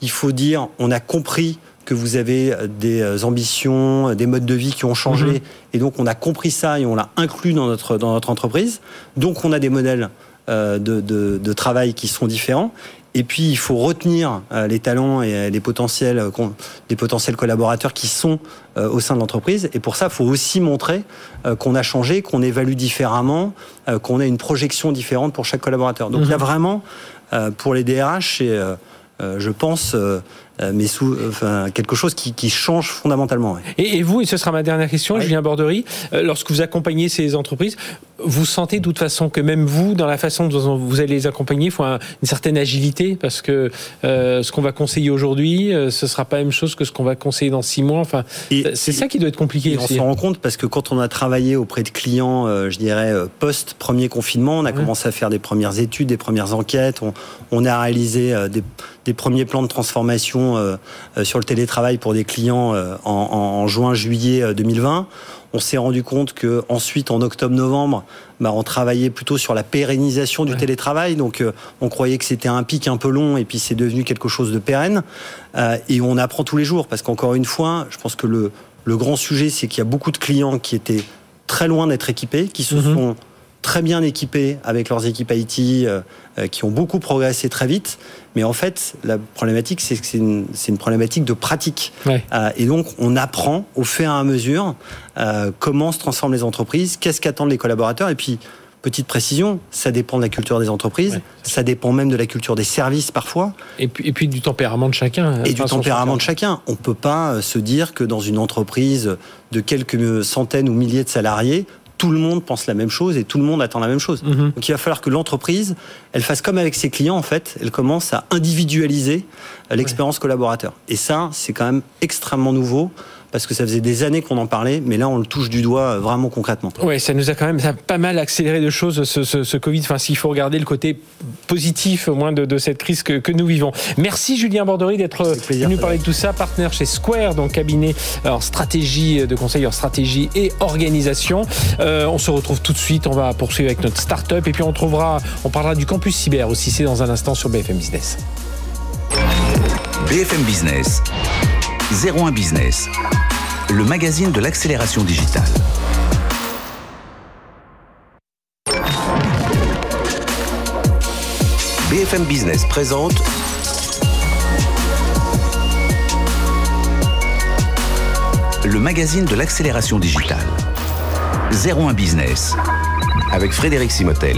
il faut dire on a compris que vous avez des ambitions, des modes de vie qui ont changé. Mhm. Et donc, on a compris ça et on l'a inclus dans notre, dans notre entreprise. Donc, on a des modèles euh, de, de, de, travail qui sont différents. Et puis, il faut retenir euh, les talents et les potentiels, les potentiels collaborateurs qui sont euh, au sein de l'entreprise. Et pour ça, il faut aussi montrer qu'on a changé, qu'on évalue différemment, qu'on a une projection différente pour chaque collaborateur. Donc, il y a mhm. vraiment, pour les DRH, et je pense, euh, mais sous enfin, quelque chose qui, qui change fondamentalement. Et, et, vous, et ce sera ma dernière question, Julien Borderie, euh, lorsque vous accompagnez ces entreprises, vous sentez de toute façon que même vous, dans la façon dont vous allez les accompagner, il faut une certaine agilité parce que euh, ce qu'on va conseiller aujourd'hui, euh, ce sera pas la même chose que ce qu'on va conseiller dans six mois. Enfin, c'est ça qui doit être compliqué. on se rend compte parce que quand on a travaillé auprès de clients, euh, je dirais post premier confinement, on a commencé à faire des premières études, des premières enquêtes, on, a réalisé des, premiers plans de transformation sur le télétravail pour des clients en, en juin-juillet 2020. On s'est rendu compte que ensuite, en octobre-novembre, bah, on travaillait plutôt sur la pérennisation du télétravail. Donc, euh, on croyait que c'était un pic un peu long, et puis c'est devenu quelque chose de pérenne. Euh, et on apprend tous les jours, parce qu'encore une fois, je pense que le, grand sujet, c'est qu'il y a beaucoup de clients qui étaient très loin d'être équipés, qui se mhm. sont très bien équipés avec leurs équipes IT, euh, qui ont beaucoup progressé très vite. Mais en fait, la problématique, c'est que c'est une, problématique de pratique. Euh, et donc, on apprend au fur et à mesure euh, comment se transforment les entreprises, qu'est-ce qu'attendent les collaborateurs. Et puis, petite précision, ça dépend de la culture des entreprises, ça dépend même de la culture des services parfois. Et puis, et puis du tempérament de chacun. Et du tempérament de chacun. On ne peut pas euh, se dire que dans une entreprise de quelques centaines ou milliers de salariés, tout le monde pense la même chose et tout le monde attend la même chose. Mhm. Donc il va falloir que l'entreprise, elle fasse comme avec ses clients en fait, elle commence à individualiser l'expérience collaborateur. Et ça, c'est quand même extrêmement nouveau parce que ça faisait des années qu'on en parlait, mais là on le touche du doigt euh, vraiment concrètement. Oui, ça nous a quand même pas mal accéléré de choses ce, ce, Covid. Enfin, s'il faut regarder le côté positif au moins de, cette crise que, que, nous vivons. Merci Julien Bordery d'être venu parler de tout ça, partenaire chez Square, donc cabinet en stratégie de conseil en stratégie et organisation. Euh, on se retrouve tout de suite. On va poursuivre avec notre start-up et puis on trouvera, on parlera du campus cyber aussi. C'est dans un instant sur BFM Business. BFM Business. 01 Business, le magazine de l'accélération digitale. BFM Business présente le magazine de l'accélération digitale. 01 Business avec Frédéric Simotel.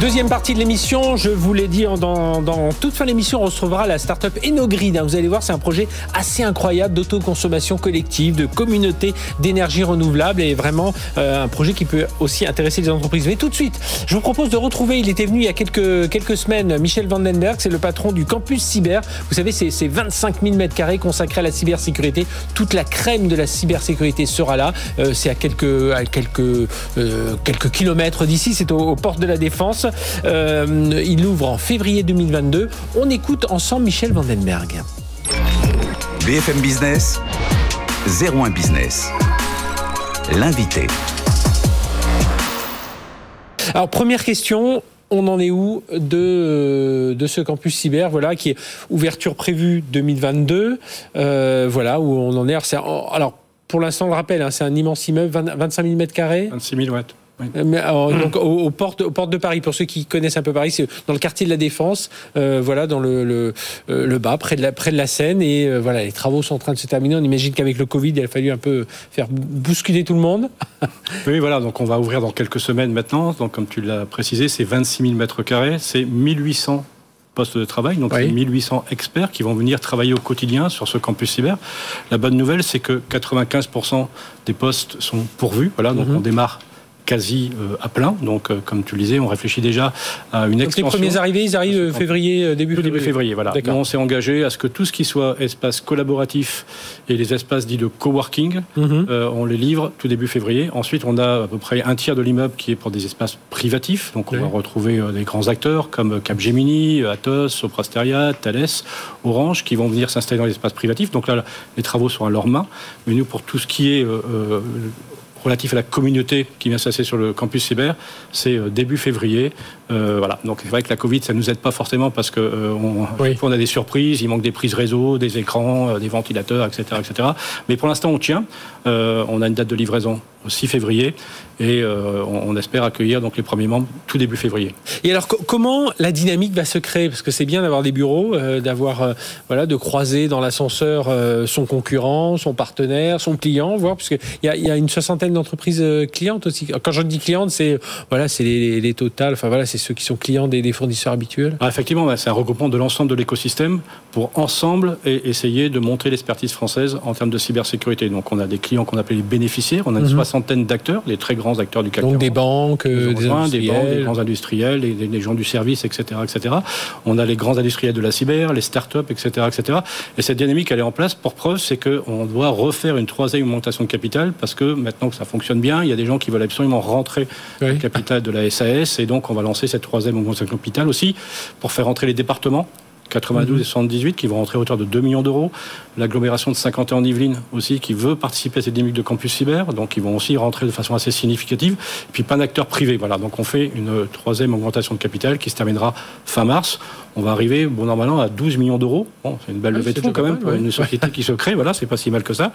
Deuxième partie de l'émission, je vous l'ai dit, dans, toute fin d'émission, on recevra la start-up Enogrid. Vous allez voir, c'est un projet assez incroyable d'autoconsommation collective, de communauté d'énergie renouvelable et vraiment euh, un projet qui peut aussi intéresser les entreprises. Mais tout de suite, je vous propose de retrouver, il était venu il y a quelques, quelques semaines, Michel Vandenberg, c'est le patron du campus cyber. Vous savez, c'est 25 000 mètres carrés consacrés à la cybersécurité. Toute la crème de la cybersécurité sera là. Euh, c'est à quelques, à quelques, euh, quelques kilomètres d'ici, c'est aux portes de la Défense. Euh, il ouvre en février 2022. On écoute ensemble Michel Vandenberg. BFM Business, 01 Business. L'invité. Alors première question, on en est où de, de ce campus cyber, voilà, qui est ouverture prévue 2022, euh, voilà, où on en est. Alors, pour l'instant, on le rappelle, hein, c'est un immense immeuble, 25 000 mètres carrés? 26 000, ouais. Mais, donc aux, portes, aux portes de Paris, pour ceux qui connaissent un peu Paris, c'est dans le quartier de la Défense, euh, voilà, dans le, le, euh, le, bas, près de, la, près de la Seine. Et euh, voilà, les travaux sont en train de se terminer. On imagine qu'avec le Covid, il a fallu un peu faire bousculer tout le monde. oui, voilà, donc on va ouvrir dans quelques semaines maintenant. Donc comme tu l'as précisé, c'est 26 000 mètres carrés, c'est 1800 postes de travail, donc oui. 1800 experts qui vont venir travailler au quotidien sur ce campus cyber. La bonne nouvelle, c'est que 95% des postes sont pourvus. Voilà, donc mhm. on démarre quasi euh, à plein. Donc, euh, comme tu le disais, on réfléchit déjà à une extension. les premiers arrivés, ils arrivent euh, février, début février. Début février, voilà. on s'est engagé à ce que tout ce qui soit espace collaboratif et les espaces dits de coworking, mhm. on les livre tout début février. Ensuite, on a à peu près un tiers de l'immeuble qui est pour des espaces privatifs. Donc, on va retrouver des grands acteurs comme Capgemini, Atos, Soprasteria, Thales, Orange, qui vont venir s'installer dans les espaces privatifs. Donc là, les travaux sont à leur main. Mais nous, pour tout ce qui est relatif à la communauté qui vient s'asseoir sur le campus cyber, c'est euh, début février. Euh, voilà. Donc c'est vrai que la Covid, ça ne nous aide pas forcément parce que euh, on, a des surprises, il manque des prises réseau, des écrans, des ventilateurs, etc., etc. Mais pour l'instant, on tient. on a une date de livraison au 6 février et on, espère accueillir donc les premiers membres tout début février. Et alors comment la dynamique va se créer? Parce que c'est bien d'avoir des bureaux, d'avoir voilà de croiser dans l'ascenseur son concurrent, son partenaire, son client, voir parce qu'il y, y, a une soixantaine d'entreprises clientes aussi. Quand je dis clientes, c'est voilà c'est les, les, totales, enfin voilà c'est ceux qui sont clients des, fournisseurs habituels ah, Effectivement, c'est un regroupement de l'ensemble de l'écosystème pour ensemble et essayer de montrer l'expertise française en termes de cybersécurité. Donc on a des clients qu'on appelle les bénéficiaires, on a une mhm. Soixantaine d'acteurs, les très grands acteurs du CAC Donc des banques, des, des, banques, des grands industriels, les, gens du service, etc., etc. On a les grands industriels de la cyber, les startups, etc., etc. Et cette dynamique, elle est en place. Pour preuve, c'est qu'on doit refaire une troisième augmentation de capital parce que maintenant que ça fonctionne bien, il y a des gens qui veulent absolument rentrer oui. le capital de la SAS et donc on va lancer cette troisième augmentation de capital aussi pour faire entrer les départements 92 et 78 qui vont rentrer à hauteur de 2 millions d'euros. L'agglomération de 51 en Yvelines aussi qui veut participer à cette dynamique de campus cyber, donc ils vont aussi rentrer de façon assez significative. Et puis pas d'acteurs privés. Voilà, donc on fait une troisième augmentation de capital qui se terminera fin mars. On va arriver, bon, normalement, à 12 millions d'euros. Bon, c'est une belle levée de fonds quand même pour une société qui se crée. Voilà, c'est pas si mal que ça.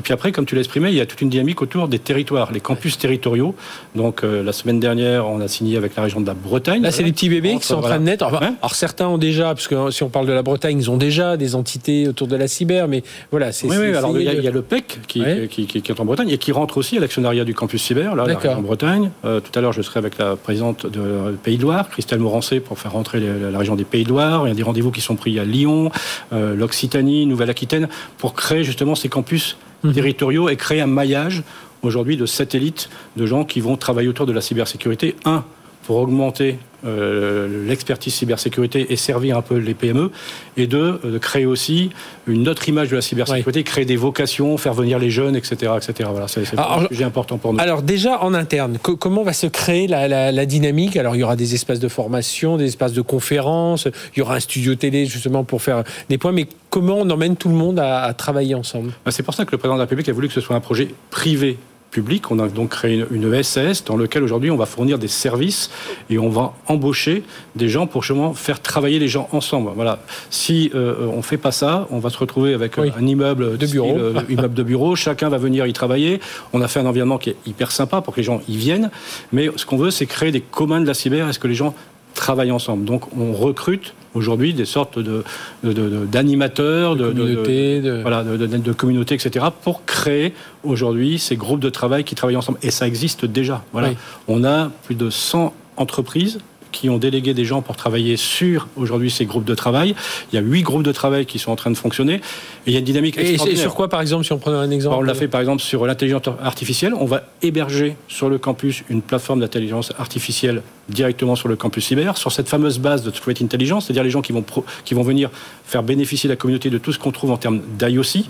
Et puis après, comme tu l'as exprimé, il y a toute une dynamique autour des territoires, les campus territoriaux. Donc euh, la semaine dernière, on a signé avec la région de la Bretagne. Là, c'est les petits bébés qui sont en train de naître. Alors, alors, certains ont déjà, parce que si on parle de la Bretagne, ils ont déjà des entités autour de la cyber, mais voilà, c'est. Oui, oui, alors il y, a, il y, a le PEC qui, ouais. qui, qui, qui, est en Bretagne et qui rentre aussi à l'actionnariat du campus cyber, là, en Bretagne. Euh, tout à l'heure, je serai avec la présidente de Pays de Loire, Christelle Morancé, pour faire rentrer les, la région des Pays de Loire. Il y a des rendez-vous qui sont pris à Lyon, euh, l'Occitanie, Nouvelle-Aquitaine, pour créer justement ces campus mmh. territoriaux et créer un maillage aujourd'hui de satellites de gens qui vont travailler autour de la cybersécurité. Un, pour augmenter euh, l'expertise cybersécurité et servir un peu les PME, et deux, de créer aussi une autre image de la cybersécurité, oui. créer des vocations, faire venir les jeunes, etc. etc. Voilà, c'est un sujet important pour nous. Alors déjà, en interne, comment va se créer la, la, la, dynamique? Alors il y aura des espaces de formation, des espaces de conférences, il y aura un studio télé justement pour faire des points, mais comment on emmène tout le monde à, à travailler ensemble? Bah, C'est pour ça que le président de la République a voulu que ce soit un projet privé public. On a donc créé une, une SAS dans laquelle aujourd'hui on va fournir des services et on va embaucher des gens pour justement faire travailler les gens ensemble. Voilà. Si euh, on fait pas ça, on va se retrouver avec oui. un immeuble de bureau, style, euh, immeuble de bureau. Chacun va venir y travailler. On a fait un environnement qui est hyper sympa pour que les gens y viennent. Mais ce qu'on veut, c'est créer des communs de la cyber. Est-ce que les gens travaillent ensemble Donc on recrute aujourd'hui des sortes de, d'animateurs, de, de, communautés, de, voilà, de, communautés, etc., pour créer aujourd'hui ces groupes de travail qui travaillent ensemble. Et ça existe déjà. Voilà. Oui. On a plus de 100 entreprises qui ont délégué des gens pour travailler sur aujourd'hui ces groupes de travail. Il y a huit groupes de travail qui sont en train de fonctionner. Et il y a une dynamique et, et sur quoi, par exemple, si on prenait un exemple On l'a fait, par exemple, sur l'intelligence artificielle. On va héberger sur le campus une plateforme d'intelligence artificielle directement sur le campus cyber, sur cette fameuse base de Threat Intelligence, c'est-à-dire les gens qui vont, pro, qui vont venir faire bénéficier la communauté de tout ce qu'on trouve en termes d'IOC.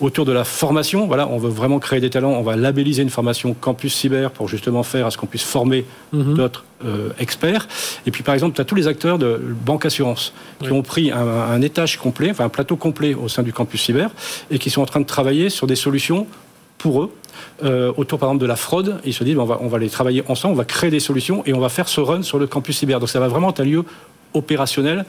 Autour de la formation, voilà, on veut vraiment créer des talents. On va labelliser une formation campus cyber pour justement faire à ce qu'on puisse former mm -hmm. d'autres euh, experts. Et puis, par exemple, tu as tous les acteurs de banque assurance qui oui. ont pris un, un, étage complet, enfin un plateau complet au sein du campus cyber et qui sont en train de travailler sur des solutions pour eux euh, autour par exemple de la fraude. Ils se disent on va, on va les travailler ensemble, on va créer des solutions et on va faire ce run sur le campus cyber. Donc ça va vraiment être un lieu opérationnel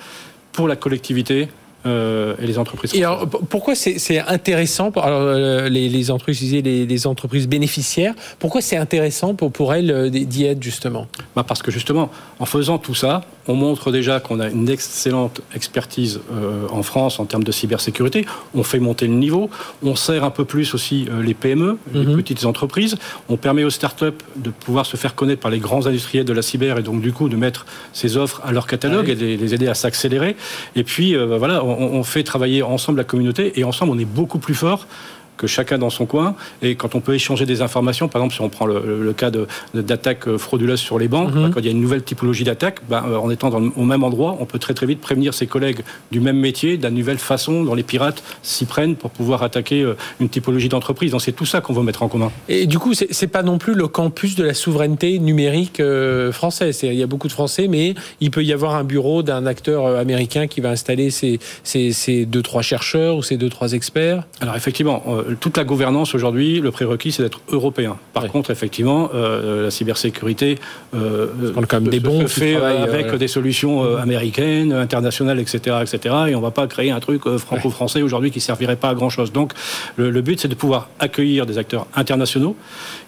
pour la collectivité, euh, et les entreprises. Et alors, pourquoi c'est intéressant pour alors, euh, les, les, entreprises, les, les, entreprises bénéficiaires Pourquoi c'est intéressant pour, pour elles euh, d'y être justement? Bah Parce que justement, en faisant tout ça, on montre déjà qu'on a une excellente expertise euh, en France en termes de cybersécurité. On fait monter le niveau. On sert un peu plus aussi les PME, mm -hmm. les Mhm. petites entreprises. On permet aux startups de pouvoir se faire connaître par les grands industriels de la cyber et donc du coup de mettre ces offres à leur catalogue ah oui. et de les aider à s'accélérer. Et puis euh, voilà, on, on fait travailler ensemble la communauté et ensemble on est beaucoup plus fort que chacun dans son coin. Et quand on peut échanger des informations, par exemple, si on prend le, le cas d'attaques euh, frauduleuses sur les banques, mm -hmm. quand il y a une nouvelle typologie d'attaque, ben, en étant dans au même endroit, on peut très très vite prévenir ses collègues du même métier, la nouvelle façon dont les pirates s'y prennent pour pouvoir attaquer euh, une typologie d'entreprise. Donc c'est tout ça qu'on veut mettre en commun. Et du coup, c'est pas non plus le campus de la souveraineté numérique euh, française. Il y a beaucoup de Français, mais il peut y avoir un bureau d'un acteur euh, américain qui va installer ses, ses, ses, deux trois chercheurs ou ses deux trois experts. Alors effectivement, toute la gouvernance aujourd'hui, le prérequis, c'est d'être européen. Par oui. contre, effectivement, euh, la cybersécurité euh, quand même des bons fait avec euh, des solutions euh, américaines, internationales, etc., etc. Et on ne va pas créer un truc euh, franco-français aujourd'hui qui ne servirait pas à grand chose. Donc, le, le but, c'est de pouvoir accueillir des acteurs internationaux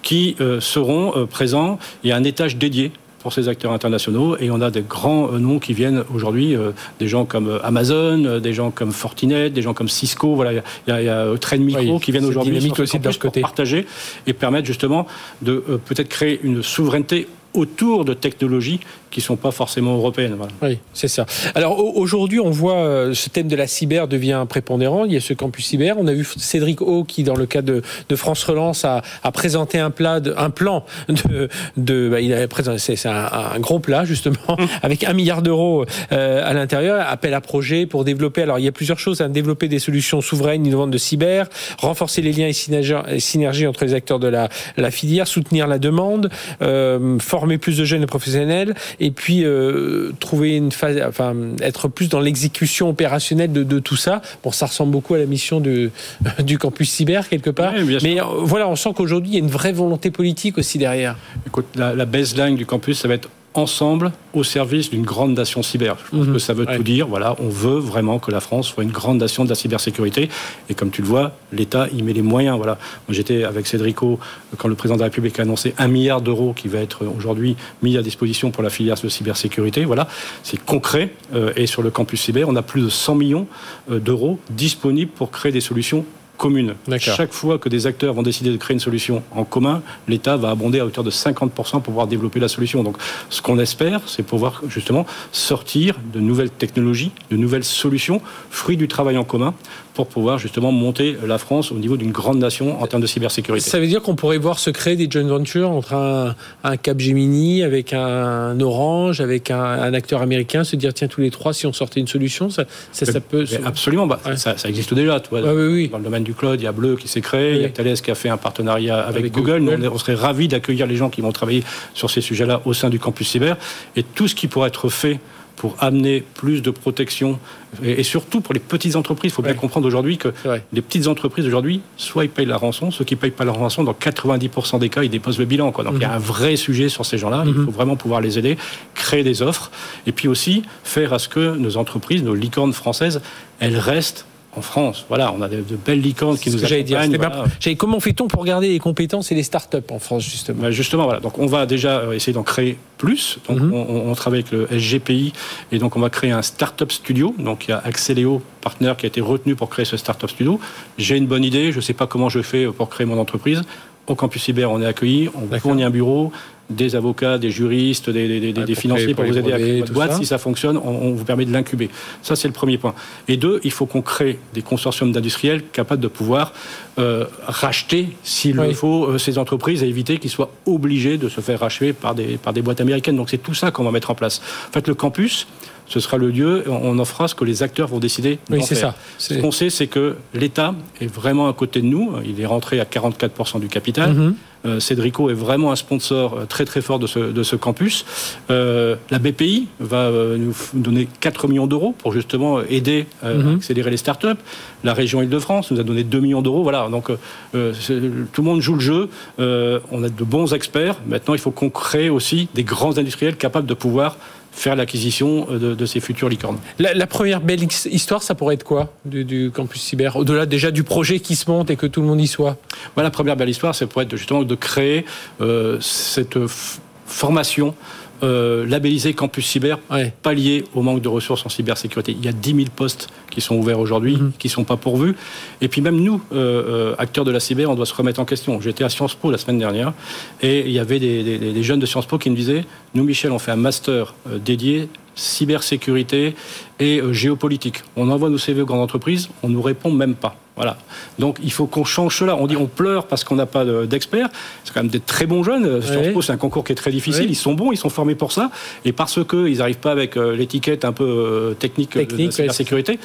qui euh, seront présents. Il y a un étage dédié pour ces acteurs internationaux. Et on a des grands euh, noms qui viennent aujourd'hui, euh, des gens comme euh, Amazon, des gens comme Fortinet, des gens comme Cisco, voilà, il y a, il y a Trend Micro oui, qui viennent aujourd'hui aussi de leur côté. partager et permettre justement de peut-être créer une souveraineté autour de technologies qui sont pas forcément européennes. Oui, c'est ça. Alors aujourd'hui, on voit euh, ce thème de la cyber devient prépondérant. Il y a ce campus cyber. On a vu Cédric O qui, dans le cadre de, France Relance, a, présenté un, plat un plan de. de bah, il a présenté, c'est un, gros plat, justement, avec un milliard d'euros euh, à l'intérieur. Appel à projet pour développer. Alors il y a plusieurs choses. à hein. développer des solutions souveraines innovantes de cyber, renforcer les liens et synergies entre les acteurs de la, la filière, soutenir la demande, euh, former plus de jeunes et professionnels et puis euh, trouver une phase, enfin être plus dans l'exécution opérationnelle de, de, tout ça. Bon, ça ressemble beaucoup à la mission de, du campus cyber quelque part. Mais euh, voilà, on sent qu'aujourd'hui il y a une vraie volonté politique aussi derrière. Écoute, la, la baseline du campus, ça va être ensemble au service d'une grande nation cyber. Je pense mhm. que ça veut tout dire. Voilà, on veut vraiment que la France soit une grande nation de la cybersécurité. Et comme tu le vois, l'État y met les moyens. Voilà. J'étais avec Cédrico quand le président de la République a annoncé un milliard d'euros qui va être aujourd'hui mis à disposition pour la filière de cybersécurité. Voilà, c'est concret. Euh, et sur le campus cyber, on a plus de 100 millions euh, d'euros disponibles pour créer des solutions commune. Chaque fois que des acteurs vont décider de créer une solution en commun, l'État va abonder à hauteur de 50% pour pouvoir développer la solution. Donc ce qu'on espère, c'est pouvoir justement sortir de nouvelles technologies, de nouvelles solutions, fruits du travail en commun, pour pouvoir justement monter la France au niveau d'une grande nation en termes de cybersécurité. Ça veut dire qu'on pourrait voir se créer des joint ventures entre un, un Capgemini avec un Orange, avec un, acteur américain, se dire tiens tous les trois si on sortait une solution, ça, ça, peut... Absolument, bah, ça, existe déjà. Tu vois, oui, oui. Dans le domaine du cloud, il y a Bleu qui s'est créé, il y a Thales qui a fait un partenariat avec, Google. Nous, on serait ravis d'accueillir les gens qui vont travailler sur ces sujets-là au sein du campus cyber. Et tout ce qui pourrait être fait pour amener plus de protection et, surtout pour les petites entreprises. Il faut bien comprendre aujourd'hui que les petites entreprises aujourd'hui, soit ils payent la rançon, ceux qui ne payent pas la rançon, dans 90% des cas, ils déposent le bilan. Quoi. Donc il y a mhm. un vrai sujet sur ces gens-là. Il mhm. faut vraiment pouvoir les aider, créer des offres et puis aussi faire à ce que nos entreprises, nos licornes françaises, elles restent en France. Voilà, on a de, belles licornes qui nous accompagnent. Dire. Comment fait-on pour garder les compétences et les startups en France, justement ben, Justement, voilà. Donc, on va déjà euh, essayer d'en créer plus. Donc, mhm. on, travaille avec le SGPI et donc on va créer un startup studio. Donc, il y a Axeléo, partenaire, qui a été retenu pour créer ce startup studio. J'ai une bonne idée, je ne sais pas comment je fais pour créer mon entreprise. Au campus cyber, on est accueilli, on fournit un bureau, des avocats, des juristes, des, des, financiers pour, vous aider à créer votre boîte. Si ça fonctionne, on, vous permet de l'incuber. Ça, c'est le premier point. Et deux, il faut qu'on crée des consortiums d'industriels capables de pouvoir euh, racheter, s'il le faut, euh, ces entreprises et éviter qu'ils soient obligés de se faire racheter par des, par des boîtes américaines. Donc c'est tout ça qu'on va mettre en place. En fait, le campus, ce sera le lieu, on en fera ce que les acteurs vont décider oui, c'est Ça. Ce qu'on sait, c'est que l'État est vraiment à côté de nous. Il est rentré à 44% du capital. Euh, Cédrico est vraiment un sponsor euh, très très fort de ce, de ce campus. Euh, la BPI va nous donner 4 millions d'euros pour justement aider à mhm. accélérer les startups. La région Île-de-France nous a donné 2 millions d'euros. Voilà, donc tout le monde joue le jeu. on a de bons experts. Maintenant, il faut qu'on crée aussi des grands industriels capables de pouvoir faire l'acquisition euh, de, ces futures licornes. La, première belle histoire, ça pourrait être quoi du, campus cyber? Au-delà déjà du projet qui se monte et que tout le monde y soit? La première belle histoire, ça pourrait être justement de créer euh, cette formation euh, labellisé Campus Cyber, pas lié au manque de ressources en cybersécurité. Il y a 10 000 postes qui sont ouverts aujourd'hui, mhm. qui ne sont pas pourvus. Et puis même nous, euh, euh, acteurs de la cyber, on doit se remettre en question. J'étais à Sciences Po la semaine dernière et il y avait des, jeunes de Sciences Po qui me disaient, nous Michel, on fait un master dédié cybersécurité et géopolitique. On envoie nos CV aux grandes entreprises, on ne nous répond même pas. Voilà. Donc il faut qu'on change cela. On dit on pleure parce qu'on n'a pas d'experts. c'est quand même des très bons jeunes. c'est un concours qui est très difficile. Ils sont bons, ils sont formés pour ça. Et parce qu'ils n'arrivent pas avec euh, l'étiquette un peu euh, technique, de la sécurité,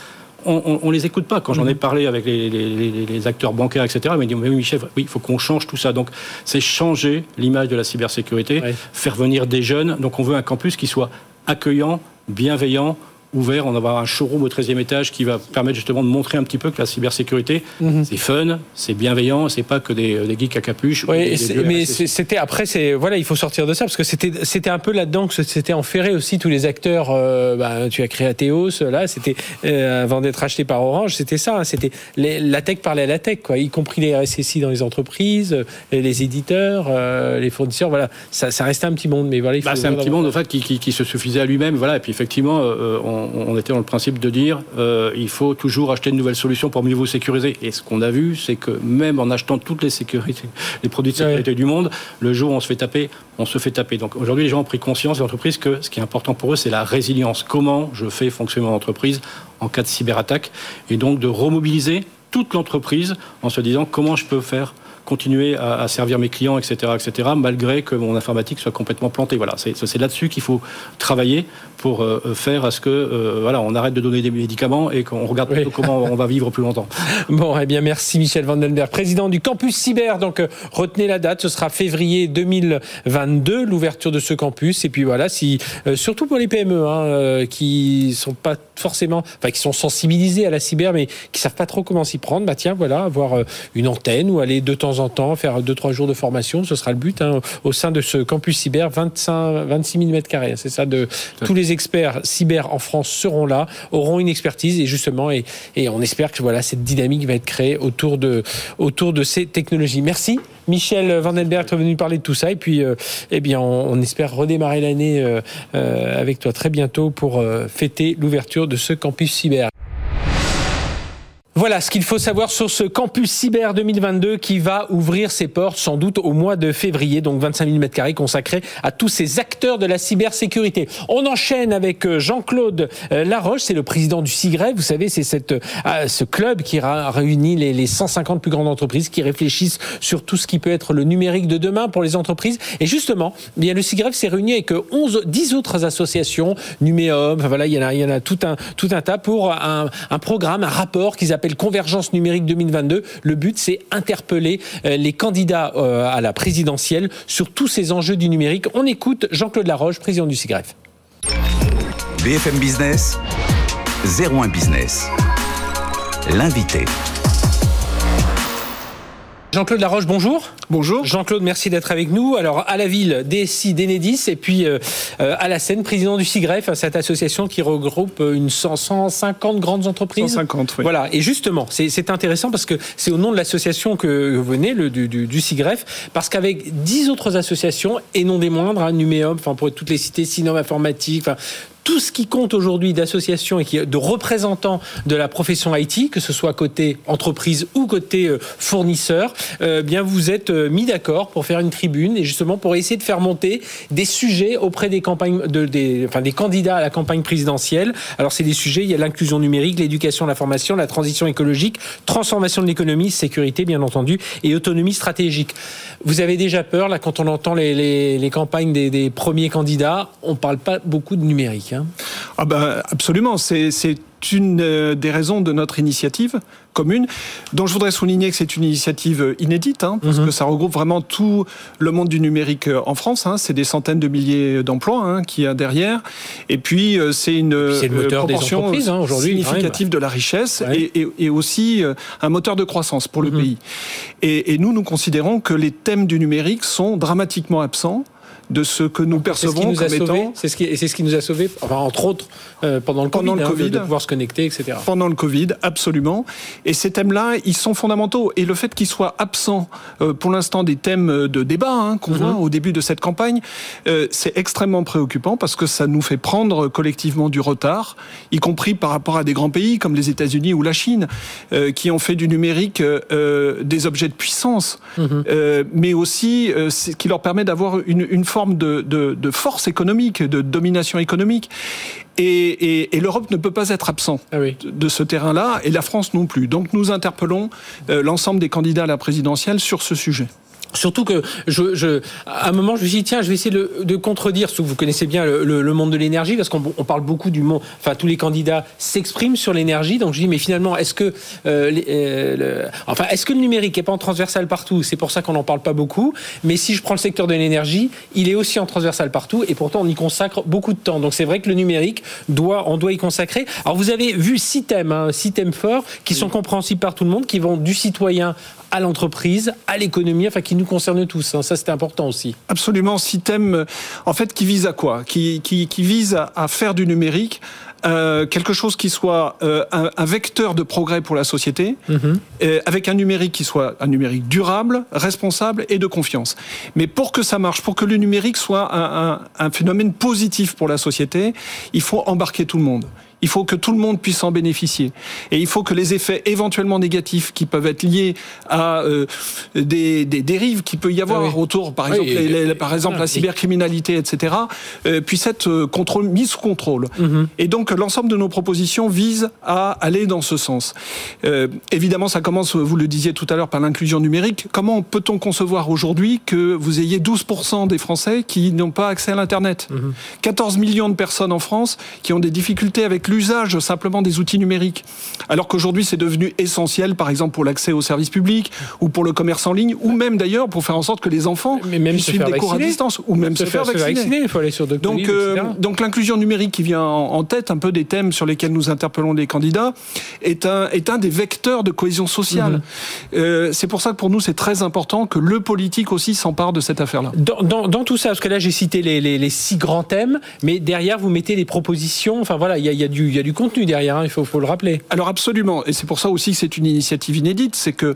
on, ne les écoute pas. Quand j'en ai mhm. parlé avec les, acteurs bancaires, etc., ils m'ont dit, mais oui, chef, oui, il faut qu'on change tout ça. Donc, c'est changer l'image de la cybersécurité, faire venir des jeunes. Donc, on veut un campus qui soit accueillant, bienveillant, ouvert. On va avoir un showroom au 13e étage qui va permettre justement de montrer un petit peu que la cybersécurité, mhm. c'est fun, c'est bienveillant, c'est pas que des, des geeks à capuche. Oui, mais c'était après, c'est voilà, il faut sortir de ça parce que c'était c'était un peu là-dedans que c'était enferré aussi tous les acteurs. Euh, bah, tu as créé Athéos, là, c'était euh, avant d'être acheté par Orange, c'était ça. Hein, c'était la tech parlait à la tech, quoi, y compris les RSSI dans les entreprises, les éditeurs, euh, les fournisseurs. Voilà, ça, ça restait un petit monde, mais voilà. Bah, c'est un petit monde en fait qui, qui, qui se suffisait à lui-même. Voilà, et puis effectivement, on on, était dans le principe de dire euh, il faut toujours acheter une nouvelle solution pour mieux vous sécuriser. Et ce qu'on a vu, c'est que même en achetant toutes les sécurités, les produits de sécurité du monde, le jour où on se fait taper, on se fait taper. Donc aujourd'hui, les gens ont pris conscience, les entreprises, que ce qui est important pour eux, c'est la résilience. Comment je fais fonctionner mon entreprise en cas de cyberattaque? Et donc de remobiliser toute l'entreprise en se disant comment je peux faire continuer à, servir mes clients, etc., etc., malgré que mon informatique soit complètement plantée. Voilà, c'est là-dessus qu'il faut travailler pour euh, faire à ce que euh, voilà, on arrête de donner des médicaments et qu'on regarde comment on va vivre plus longtemps. Bon, eh bien, merci Michel Vandenberg, président du campus cyber. Donc, euh, retenez la date, ce sera février 2022, l'ouverture de ce campus. Et puis voilà, si surtout pour les PME hein, qui sont pas forcément, enfin, qui sont sensibilisés à la cyber, mais qui savent pas trop comment s'y prendre, bah tiens, voilà, avoir une antenne ou aller de temps en temps, faire deux, trois jours de formation. Ce sera le but hein, au sein de ce campus cyber, 25, 26 000 mètres carrés. C'est ça, de tous les experts cyber en France seront là, auront une expertise et justement, et, et on espère que voilà, cette dynamique va être créée autour de, autour de ces technologies. Merci. Michel Vandenberg est venu parler de tout ça et puis euh, eh bien on, espère redémarrer l'année euh, euh, avec toi très bientôt pour fêter l'ouverture de ce campus cyber. Voilà ce qu'il faut savoir sur ce campus cyber 2022 qui va ouvrir ses portes sans doute au mois de février, donc 25 000 m2 consacrés à tous ces acteurs de la cybersécurité. On enchaîne avec euh, Jean-Claude euh, Laroche, c'est le président du CIGREF. Vous savez, c'est cette, euh, ce club qui réunit les, les 150 plus grandes entreprises qui réfléchissent sur tout ce qui peut être le numérique de demain pour les entreprises. Et justement, eh bien le CIGREF s'est réuni avec 11, 10 autres associations, Numéum, enfin voilà, il y en a, il y en a tout un, tout un tas pour un, un programme, un rapport qu'ils appellent Convergence numérique 2022. Le but, c'est interpeller euh, les candidats euh, à la présidentielle sur tous ces enjeux du numérique. On écoute Jean-Claude Laroche, président du CIGREF. BFM Business, 01 Business. L'invité. Jean-Claude Laroche, bonjour. Bonjour. Jean-Claude, merci d'être avec nous. Alors, à la ville, DSI d'Enedis, et puis euh, euh, à la Seine, président du CIGREF, cette association qui regroupe une 150 grandes entreprises. 150, oui. Voilà, et justement, c'est intéressant parce que c'est au nom de l'association que vous venez, le, du, du, CIGREF, parce qu'avec 10 autres associations, et non des moindres, hein, Numéum, enfin, pour toutes les cités, Sinom Informatique, enfin, tout ce qui compte aujourd'hui d'associations et de représentants de la profession IT, que ce soit côté entreprise ou côté euh, fournisseur, euh, bien vous êtes euh, mis d'accord pour faire une tribune et justement pour essayer de faire monter des sujets auprès des campagnes, candidats à la campagne présidentielle. Alors c'est des sujets, il y a l'inclusion numérique, l'éducation, la formation, la transition écologique, transformation de l'économie, sécurité bien entendu et autonomie stratégique. Vous avez déjà peur là quand on entend les, campagnes des, premiers candidats, on parle pas beaucoup de numérique. Ah ben, absolument, c'est une euh, des raisons de notre initiative commune, dont je voudrais souligner que c'est une initiative inédite, hein, parce mhm. que ça regroupe vraiment tout le monde du numérique euh, en France. Hein. c'est des centaines de milliers d'emplois hein, qui y a derrière. Et puis, euh, c'est une proportion significative de la richesse et, aussi un moteur de croissance pour le mhm. pays. Et, et nous, nous considérons que les thèmes du numérique sont dramatiquement absents de ce que nous percevons comme étant. C'est ce qui, c'est ce qui nous a sauvés, enfin, entre autres, euh, pendant le pendant Covid, le COVID hein, de, pouvoir se connecter, etc. Pendant le Covid, absolument. Et ces thèmes-là, ils sont fondamentaux. Et le fait qu'ils soient absents, euh, pour l'instant, des thèmes de débat hein, qu'on voit mhm. au début de cette campagne, euh, c'est extrêmement préoccupant parce que ça nous fait prendre collectivement du retard, y compris par rapport à des grands pays comme les États-Unis ou la Chine, qui ont fait du numérique des objets de puissance, mhm. mais aussi qui leur permet d'avoir une, une forme de, force économique, de domination économique. Et, l'Europe ne peut pas être absent ah de ce terrain-là, et la France non plus. Donc nous interpellons euh, l'ensemble des candidats à la présidentielle sur ce sujet. Surtout que je, je, à un moment, je me suis dit, tiens, je vais essayer de, de contredire, que vous connaissez bien le, le, monde de l'énergie, parce qu'on parle beaucoup du monde, enfin, tous les candidats s'expriment sur l'énergie, donc je dis, mais finalement, est-ce que, euh, euh enfin, est-ce que le numérique est pas en transversal partout? C'est pour ça qu'on n'en parle pas beaucoup, mais si je prends le secteur de l'énergie, il est aussi en transversal partout, et pourtant, on y consacre beaucoup de temps. Donc c'est vrai que le numérique, doit, on doit y consacrer. Alors vous avez vu six thèmes, hein, six thèmes forts, qui sont compréhensibles par tout le monde, qui vont du citoyen à l'entreprise, à l'économie, enfin qui nous concerne tous. Hein. Ça, c'était important aussi. Absolument. Système, en fait, qui vise à quoi? Qui, qui, qui, vise à, faire du numérique euh, quelque chose qui soit euh, un, vecteur de progrès pour la société, mhm. euh, avec un numérique qui soit un numérique durable, responsable et de confiance. Mais pour que ça marche, pour que le numérique soit un, un, un phénomène positif pour la société, il faut embarquer tout le monde Il faut que tout le monde puisse en bénéficier. Et il faut que les effets éventuellement négatifs qui peuvent être liés à euh, des, des, dérives qui peut y avoir ah autour, par exemple, par exemple la cybercriminalité, etc., euh, puissent être euh, contrôle, mis sous contrôle. Mhm. Et donc l'ensemble de nos propositions vise à aller dans ce sens. Euh, évidemment, ça commence, vous le disiez tout à l'heure, par l'inclusion numérique. Comment peut-on concevoir aujourd'hui que vous ayez 12% des Français qui n'ont pas accès à l'Internet? 14 mhm. millions de personnes en France qui ont des difficultés avec l'usage simplement des outils numériques. Alors qu'aujourd'hui, c'est devenu essentiel, par exemple, pour l'accès aux services publics ou pour le commerce en ligne, ou même d'ailleurs pour faire en sorte que les enfants Mais même suivent des cours à distance, ou même se, faire, vacciner. Il faut aller sur donc, euh, donc l'inclusion numérique qui vient en, tête un peu des thèmes sur lesquels nous interpellons les candidats est un, est un des vecteurs de cohésion sociale. Mhm. Euh, c'est pour ça que pour nous, c'est très important que le politique aussi s'empare de cette affaire-là. Dans, dans, tout ça, parce que là, j'ai cité les, les, les, six grands thèmes, mais derrière, vous mettez des propositions. Enfin voilà, il y, a du, y a du contenu derrière, hein, il faut, faut le rappeler. Alors absolument, et c'est pour ça aussi que c'est une initiative inédite, c'est que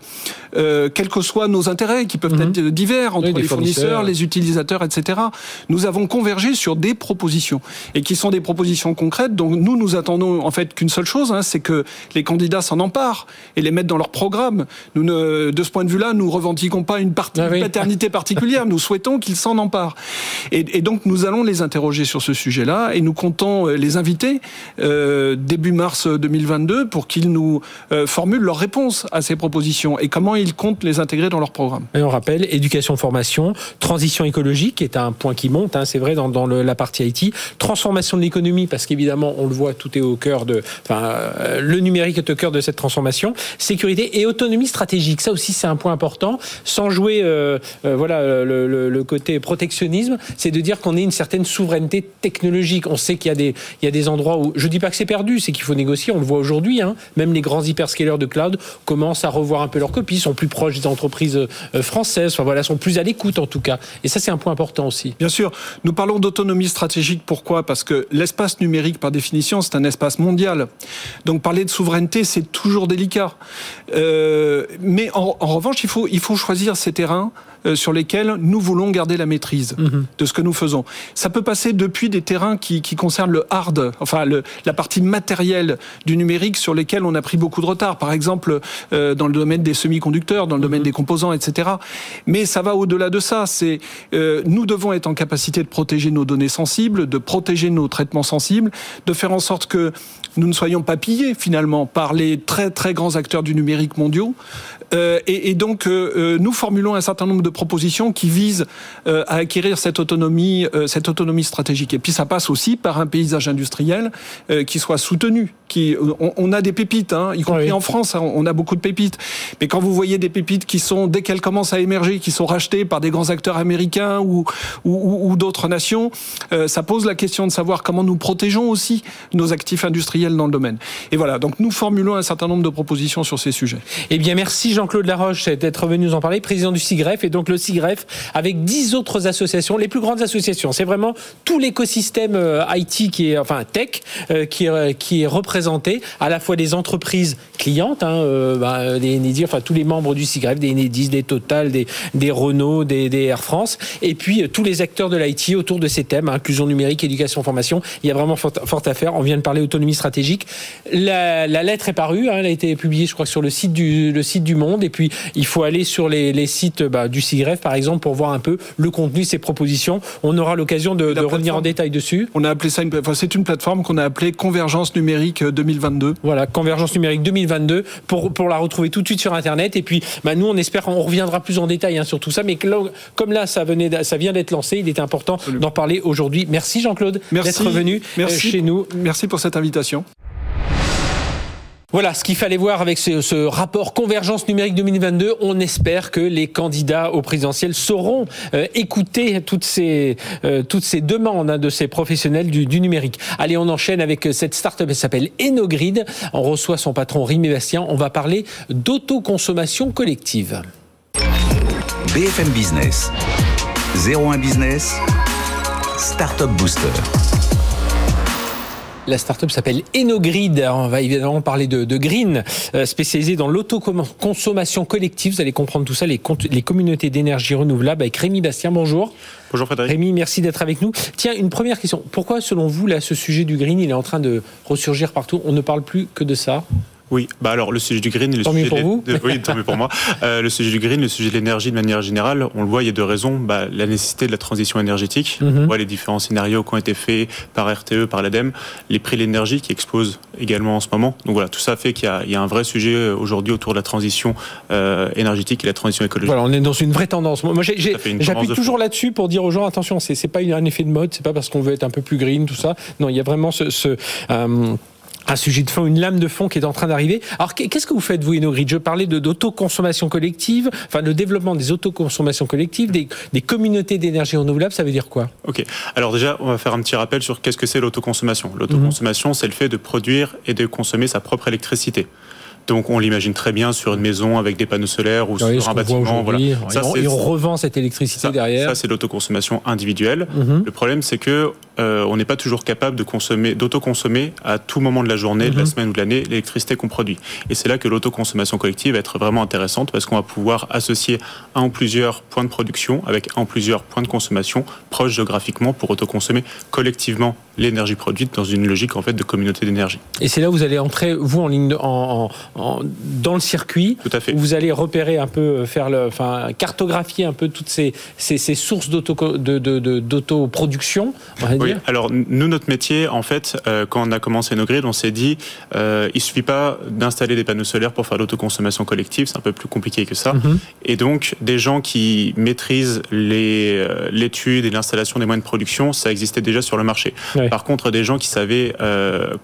euh, quels que soient nos intérêts, qui peuvent mhm. être divers entre les fournisseurs, les utilisateurs, etc., nous avons convergé sur des propositions et qui sont des propositions concrètes. Donc nous, nous attendons en fait qu'une seule chose, hein, c'est que les candidats s'en emparent et les mettent dans leur programme. Nous ne, de ce point de vue-là, nous revendiquons pas une, partie, ah paternité particulière. Nous souhaitons qu'ils s'en emparent. Et, et, donc nous allons les interroger sur ce sujet-là et nous comptons euh, les inviter euh, début mars 2022 pour qu'ils nous euh, formulent leurs réponses à ces propositions et comment ils comptent les intégrer dans leur programme. On rappelle éducation, formation, transition écologique, est un point qui monte. Hein, c'est vrai dans, la partie IT, transformation de l'économie, parce qu'évidemment, on le voit, tout est au cœur de, enfin, euh, le numérique est au cœur de cette transformation, sécurité et autonomie stratégique. Ça aussi, c'est un point important. Sans jouer, euh, euh, voilà, le, côté protectionnisme, c'est de dire qu'on ait une certaine souveraineté technologique. On sait qu'il y a des, y a des endroits où, je dis pas que c'est perdu, c'est qu'il faut négocier. On le voit aujourd'hui, hein. même les grands hyperscalers de cloud commencent à revoir un peu leurs copies, sont plus proches des entreprises françaises, enfin voilà, sont plus à l'écoute en tout cas. Et ça, c'est un point important aussi. Bien sûr, nous parlons d'autonomie stratégique. Pourquoi? Parce que l'espace numérique, par définition, c'est un espace mondial. Donc parler de souveraineté, c'est toujours délicat. Euh, mais en, en, revanche, il faut, il faut choisir ces terrains euh, sur lesquels nous voulons garder la maîtrise mhm. de ce que nous faisons. Ça peut passer depuis des terrains qui, qui concernent le hard, enfin le, la partie matérielle du numérique sur lesquels on a pris beaucoup de retard. Par exemple, euh, dans le domaine des semi-conducteurs, dans le domaine mhm. des composants, etc. Mais ça va au-delà de ça. C'est euh, nous devons être en capacité de protéger nos données sensibles, de protéger nos traitements sensibles, de faire en sorte que nous ne soyons pas pillés finalement par les très très grands acteurs du numérique mondiaux. Euh, et, donc euh, euh nous formulons un certain nombre de propositions qui visent à acquérir cette autonomie, cette autonomie stratégique. Et puis ça passe aussi par un paysage industriel qui soit soutenu. Qui, on, on a des pépites, hein, y compris oui. en France, hein, on a beaucoup de pépites. Mais quand vous voyez des pépites qui sont, dès qu'elles commencent à émerger, qui sont rachetées par des grands acteurs américains ou, ou, ou, ou d'autres nations, ça pose la question de savoir comment nous protégeons aussi nos actifs industriels dans le domaine. Et voilà, donc nous formulons un certain nombre de propositions sur ces sujets. Eh bien, merci Jean-Claude Laroche d'être venu nous en parler, président du CIGREF, et donc le CIGREF avec dix autres associations, les plus grandes associations. C'est vraiment tout l'écosystème euh, IT qui est, enfin tech, euh, qui est, qui est représenté, à la fois des entreprises clientes, hein, euh, bah, des Enedis, enfin tous les membres du CIGREF, des Enedis, des Total, des, des Renault, des, des Air France, et puis tous les acteurs de l'IT autour de ces thèmes, inclusion numérique, éducation, formation. Il y a vraiment fort, fort à faire. On vient de parler autonomie stratégique. La, la lettre est parue, hein, elle a été publiée, je crois, sur le site du, le site du Monde. Et puis, il faut aller sur les, les sites bah, du CIGREF, par exemple, pour voir un peu le contenu, ses propositions. On aura l'occasion de, de revenir en détail dessus. On a appelé ça, une, enfin, c'est une plateforme qu'on a appelée Convergence numérique 2022. Voilà, Convergence numérique 2022, pour, pour la retrouver tout de suite sur Internet. Et puis, bah, nous, on espère, on reviendra plus en détail hein, sur tout ça. Mais comme là, ça, venait, ça vient d'être lancé, il était important d'en parler aujourd'hui. Merci Jean-Claude d'être venu euh, Merci. chez nous. Merci pour cette invitation. Voilà ce qu'il fallait voir avec ce, rapport Convergence numérique 2022. On espère que les candidats au présidentiel sauront euh, écouter toutes ces, euh, demandes hein, de ces professionnels du, numérique. Allez, on enchaîne avec cette start-up. Elle s'appelle Enogrid. On reçoit son patron Rémi Bastien. On va parler d'autoconsommation collective. BFM Business. 01 Business. Startup Booster. La start-up s'appelle Enogrid. On va évidemment parler de, de green, euh, spécialisé dans l'autoconsommation collective. Vous allez comprendre tout ça, les, les communautés d'énergie renouvelable avec Rémi Bastien. Bonjour. Bonjour Frédéric. Rémi, merci d'être avec nous. Tiens, une première question. Pourquoi, selon vous, là, ce sujet du green, il est en train de ressurgir partout? On ne parle plus que de ça? Oui, bah alors le sujet du green, le sujet pour vous. oui, tant mieux pour moi. Euh, le sujet du green, le sujet de l'énergie de manière générale, on le voit, il y a deux raisons. Bah, la nécessité de la transition énergétique. Mhm. On voit les différents scénarios qui ont été faits par RTE, par l'ADEME, les prix de l'énergie qui explosent également en ce moment. Donc voilà, tout ça fait qu'il y, a un vrai sujet euh, aujourd'hui autour de la transition euh, énergétique et la transition écologique. Voilà, on est dans une vraie tendance. Moi, j'appuie toujours là-dessus pour dire aux gens attention, c'est pas un effet de mode, c'est pas parce qu'on veut être un peu plus green, tout ça. Non, il y a vraiment ce, ce un sujet de fond, une lame de fond qui est en train d'arriver. Alors, qu'est-ce que vous faites, vous, Inogrid Je parlais d'autoconsommation collective, enfin, le développement des autoconsommations collectives, des, des communautés d'énergie renouvelable, ça veut dire quoi? Ok. Alors, déjà, on va faire un petit rappel sur qu'est-ce que c'est l'autoconsommation. L'autoconsommation, c'est le fait de produire et de consommer sa propre électricité. Donc on l'imagine très bien sur une maison avec des panneaux solaires ou sur un bâtiment. Voilà. Ça, et, on, revend cette électricité derrière. Ça, c'est l'autoconsommation individuelle. Mhm. Le problème, c'est que euh, on n'est pas toujours capable de consommer, d'autoconsommer à tout moment de la journée, de la mhm. semaine ou de l'année l'électricité qu'on produit. Et c'est là que l'autoconsommation collective va être vraiment intéressante parce qu'on va pouvoir associer un ou plusieurs points de production avec un ou plusieurs points de consommation proches géographiquement pour autoconsommer collectivement l'énergie produite dans une logique en fait de communauté d'énergie. Et c'est là où vous allez entrer vous en ligne en, dans le circuit. Tout à fait. Où vous allez repérer un peu, euh, faire le, enfin cartographier un peu toutes ces, ces, ces sources d'autoproduction. De, oui. Alors nous notre métier en fait euh, quand on a commencé nos grids on s'est dit euh, il suffit pas d'installer des panneaux solaires pour faire l'autoconsommation collective c'est un peu plus compliqué que ça. Mm-hmm. Et donc des gens qui maîtrisent euh, l'étude et l'installation des moyens de production ça existait déjà sur le marché. Par contre, des gens qui savaient euh,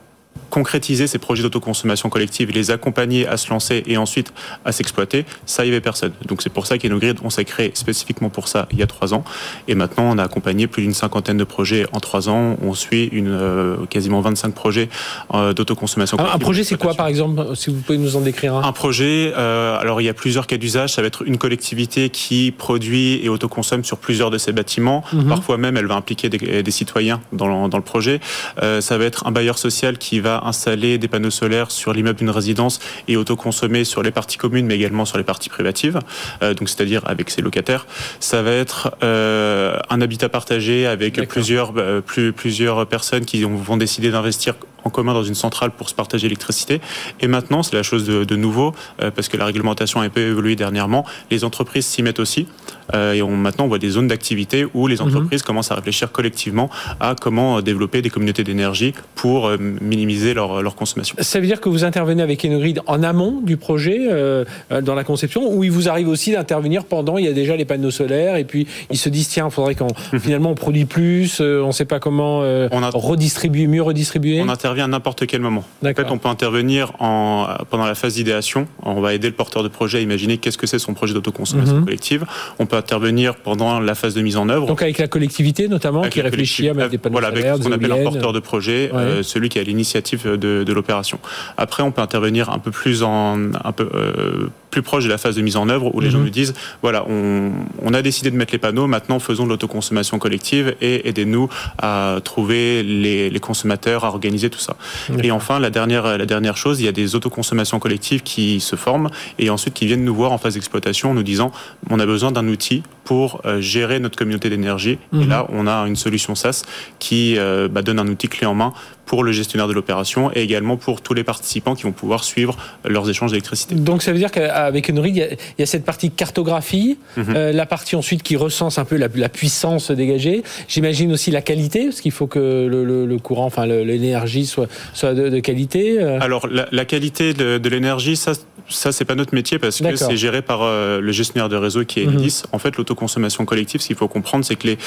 concrétiser ces projets d'autoconsommation collective, les accompagner à se lancer et ensuite à s'exploiter, ça, il n'y avait personne. Donc c'est pour ça qu'EnoGrid, on s'est créé spécifiquement pour ça il y a trois ans. Et maintenant, on a accompagné plus d'une cinquantaine de projets en trois ans. On suit une, euh, quasiment 25 projets euh, d'autoconsommation collective. Un projet, c'est quoi, par exemple, si vous pouvez nous en décrire un? Un projet, euh, alors il y a plusieurs cas d'usage. Ça va être une collectivité qui produit et autoconsomme sur plusieurs de ses bâtiments. Mhm. Parfois même, elle va impliquer des, des citoyens dans le, dans le projet. ça va être un bailleur social qui va installer des panneaux solaires sur l'immeuble d'une résidence et autoconsommer sur les parties communes, mais également sur les parties privatives, euh, donc c'est-à-dire avec ses locataires. Ça va être euh, un habitat partagé avec plusieurs, euh, plus, plusieurs personnes qui vont décider d'investir en commun dans une centrale pour se partager l'électricité. Et maintenant, c'est la chose de, de nouveau, parce que la réglementation a un peu évolué dernièrement, les entreprises s'y mettent aussi. et on, maintenant, on voit des zones d'activité où les mhm. entreprises commencent à réfléchir collectivement à comment développer des communautés d'énergie pour minimiser leur, consommation. Ça veut dire que vous intervenez avec Enogrid en amont du projet, euh, dans la conception, ou il vous arrive aussi d'intervenir pendant, il y a déjà les panneaux solaires, et puis ils se disent, tiens, il faudrait qu'on finalement on produit plus, euh, on ne sait pas comment euh, redistribuer, mieux redistribuer On intervient à n'importe quel moment. En fait, on peut intervenir en, pendant la phase d'idéation, on va aider le porteur de projet à imaginer qu'est-ce que c'est son projet d'autoconsommation mhm. collective. On peut intervenir pendant la phase de mise en œuvre. Donc avec la collectivité notamment, qui réfléchit à mettre des panneaux. Voilà, avec ce qu'on appelle un porteur de projet, celui qui a l'initiative de, l'opération. Après, on peut intervenir un peu plus en un peu euh, plus proche de la phase de mise en œuvre où les gens mhm. nous disent voilà, on, on, a décidé de mettre les panneaux, maintenant faisons de l'autoconsommation collective et aidez-nous à trouver les, les, consommateurs, à organiser tout ça. Et enfin, la dernière la dernière chose, il y a des autoconsommations collectives qui se forment et ensuite qui viennent nous voir en phase d'exploitation en nous disant on a besoin d'un outil pour euh, gérer notre communauté d'énergie. Et mhm. là, on a une solution SaaS qui euh, bah, donne un outil clé en main pour le gestionnaire de l'opération et également pour tous les participants qui vont pouvoir suivre leurs échanges d'électricité. Donc ça veut dire qu'avec Enrid, il, y a cette partie cartographie, mhm. euh, la partie ensuite qui recense un peu la, puissance dégagée. J'imagine aussi la qualité, parce qu'il faut que le, courant, enfin l'énergie soit, soit de, qualité. Euh. Alors la, qualité de, l'énergie, ça, ça c'est pas notre métier parce que c'est géré par euh, le gestionnaire de réseau qui est mhm. Enedis. En fait, l'autoconsommation collective, ce qu'il faut comprendre, c'est que les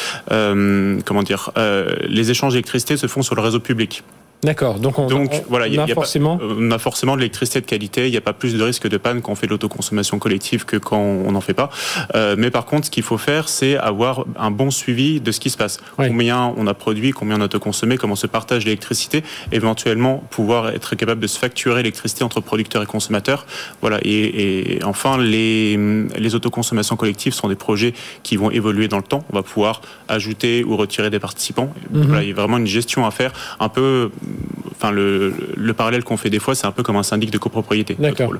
comment dire, les échanges d'électricité se font sur le réseau public. D'accord. Donc, on, Donc voilà, il a, forcément... on a forcément de l'électricité de qualité. Il n'y a pas plus de risque de panne quand on fait de l'autoconsommation collective que quand on n'en fait pas. Euh, mais par contre, ce qu'il faut faire, c'est avoir un bon suivi de ce qui se passe. Combien on a produit, combien on a autoconsommé, comment se partage l'électricité, éventuellement pouvoir être capable de se facturer l'électricité entre producteurs et consommateurs. Voilà. Et, enfin, les, les autoconsommations collectives sont des projets qui vont évoluer dans le temps. On va pouvoir ajouter ou retirer des participants. Mhm. Voilà, il y a vraiment une gestion à faire un peu enfin le, le parallèle qu'on fait des fois, c'est un peu comme un syndic de copropriété. notre D'accord. rôle.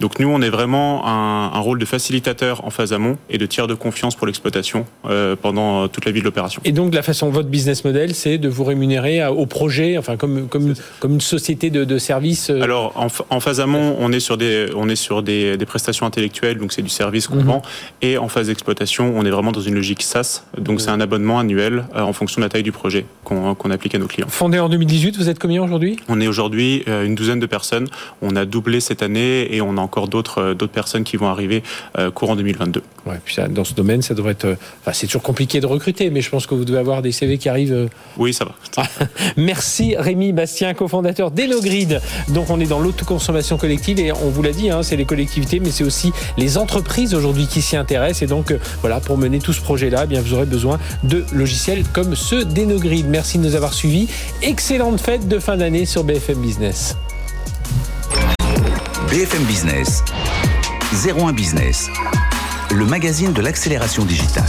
Donc nous, on est vraiment un, un rôle de facilitateur en phase amont et de tiers de confiance pour l'exploitation euh, pendant euh, toute la vie de l'opération. Et donc, la façon, votre business model, c'est de vous rémunérer au projet, enfin, comme, comme, comme une société de, de services. euh, Alors en, phase amont, on est sur des on est sur des, des prestations intellectuelles, donc c'est du service qu'on Mhm. vend. Et en phase d'exploitation, on est vraiment dans une logique SaaS, donc c'est un abonnement annuel euh, en fonction de la taille du projet qu'on qu'on applique à nos clients. Fondé en 2018, vous êtes combien aujourd'hui On est aujourd'hui euh, une douzaine de personnes. On a doublé cette année et on a encore d'autres euh, d'autres personnes qui vont arriver euh, courant 2022. Ouais, puis ça, dans ce domaine, ça devrait être. Enfin, c'est toujours compliqué de recruter, mais je pense que vous devez avoir des CV qui arrivent. Oui, ça va. Merci Rémi Bastien, cofondateur d'Elogrid. Donc on est dans l'autoconsommation collective et on vous l'a dit, hein, c'est les collectivités, mais c'est aussi les entreprises aujourd'hui qui s'y intéressent. Et donc voilà, pour mener tout ce projet-là, eh bien vous aurez besoin de logiciels comme ceux d'Enogrid. Merci de nous avoir suivis. Excellente fête de fin d'année sur BFM Business. BFM Business, 01 Business, le magazine de l'accélération digitale.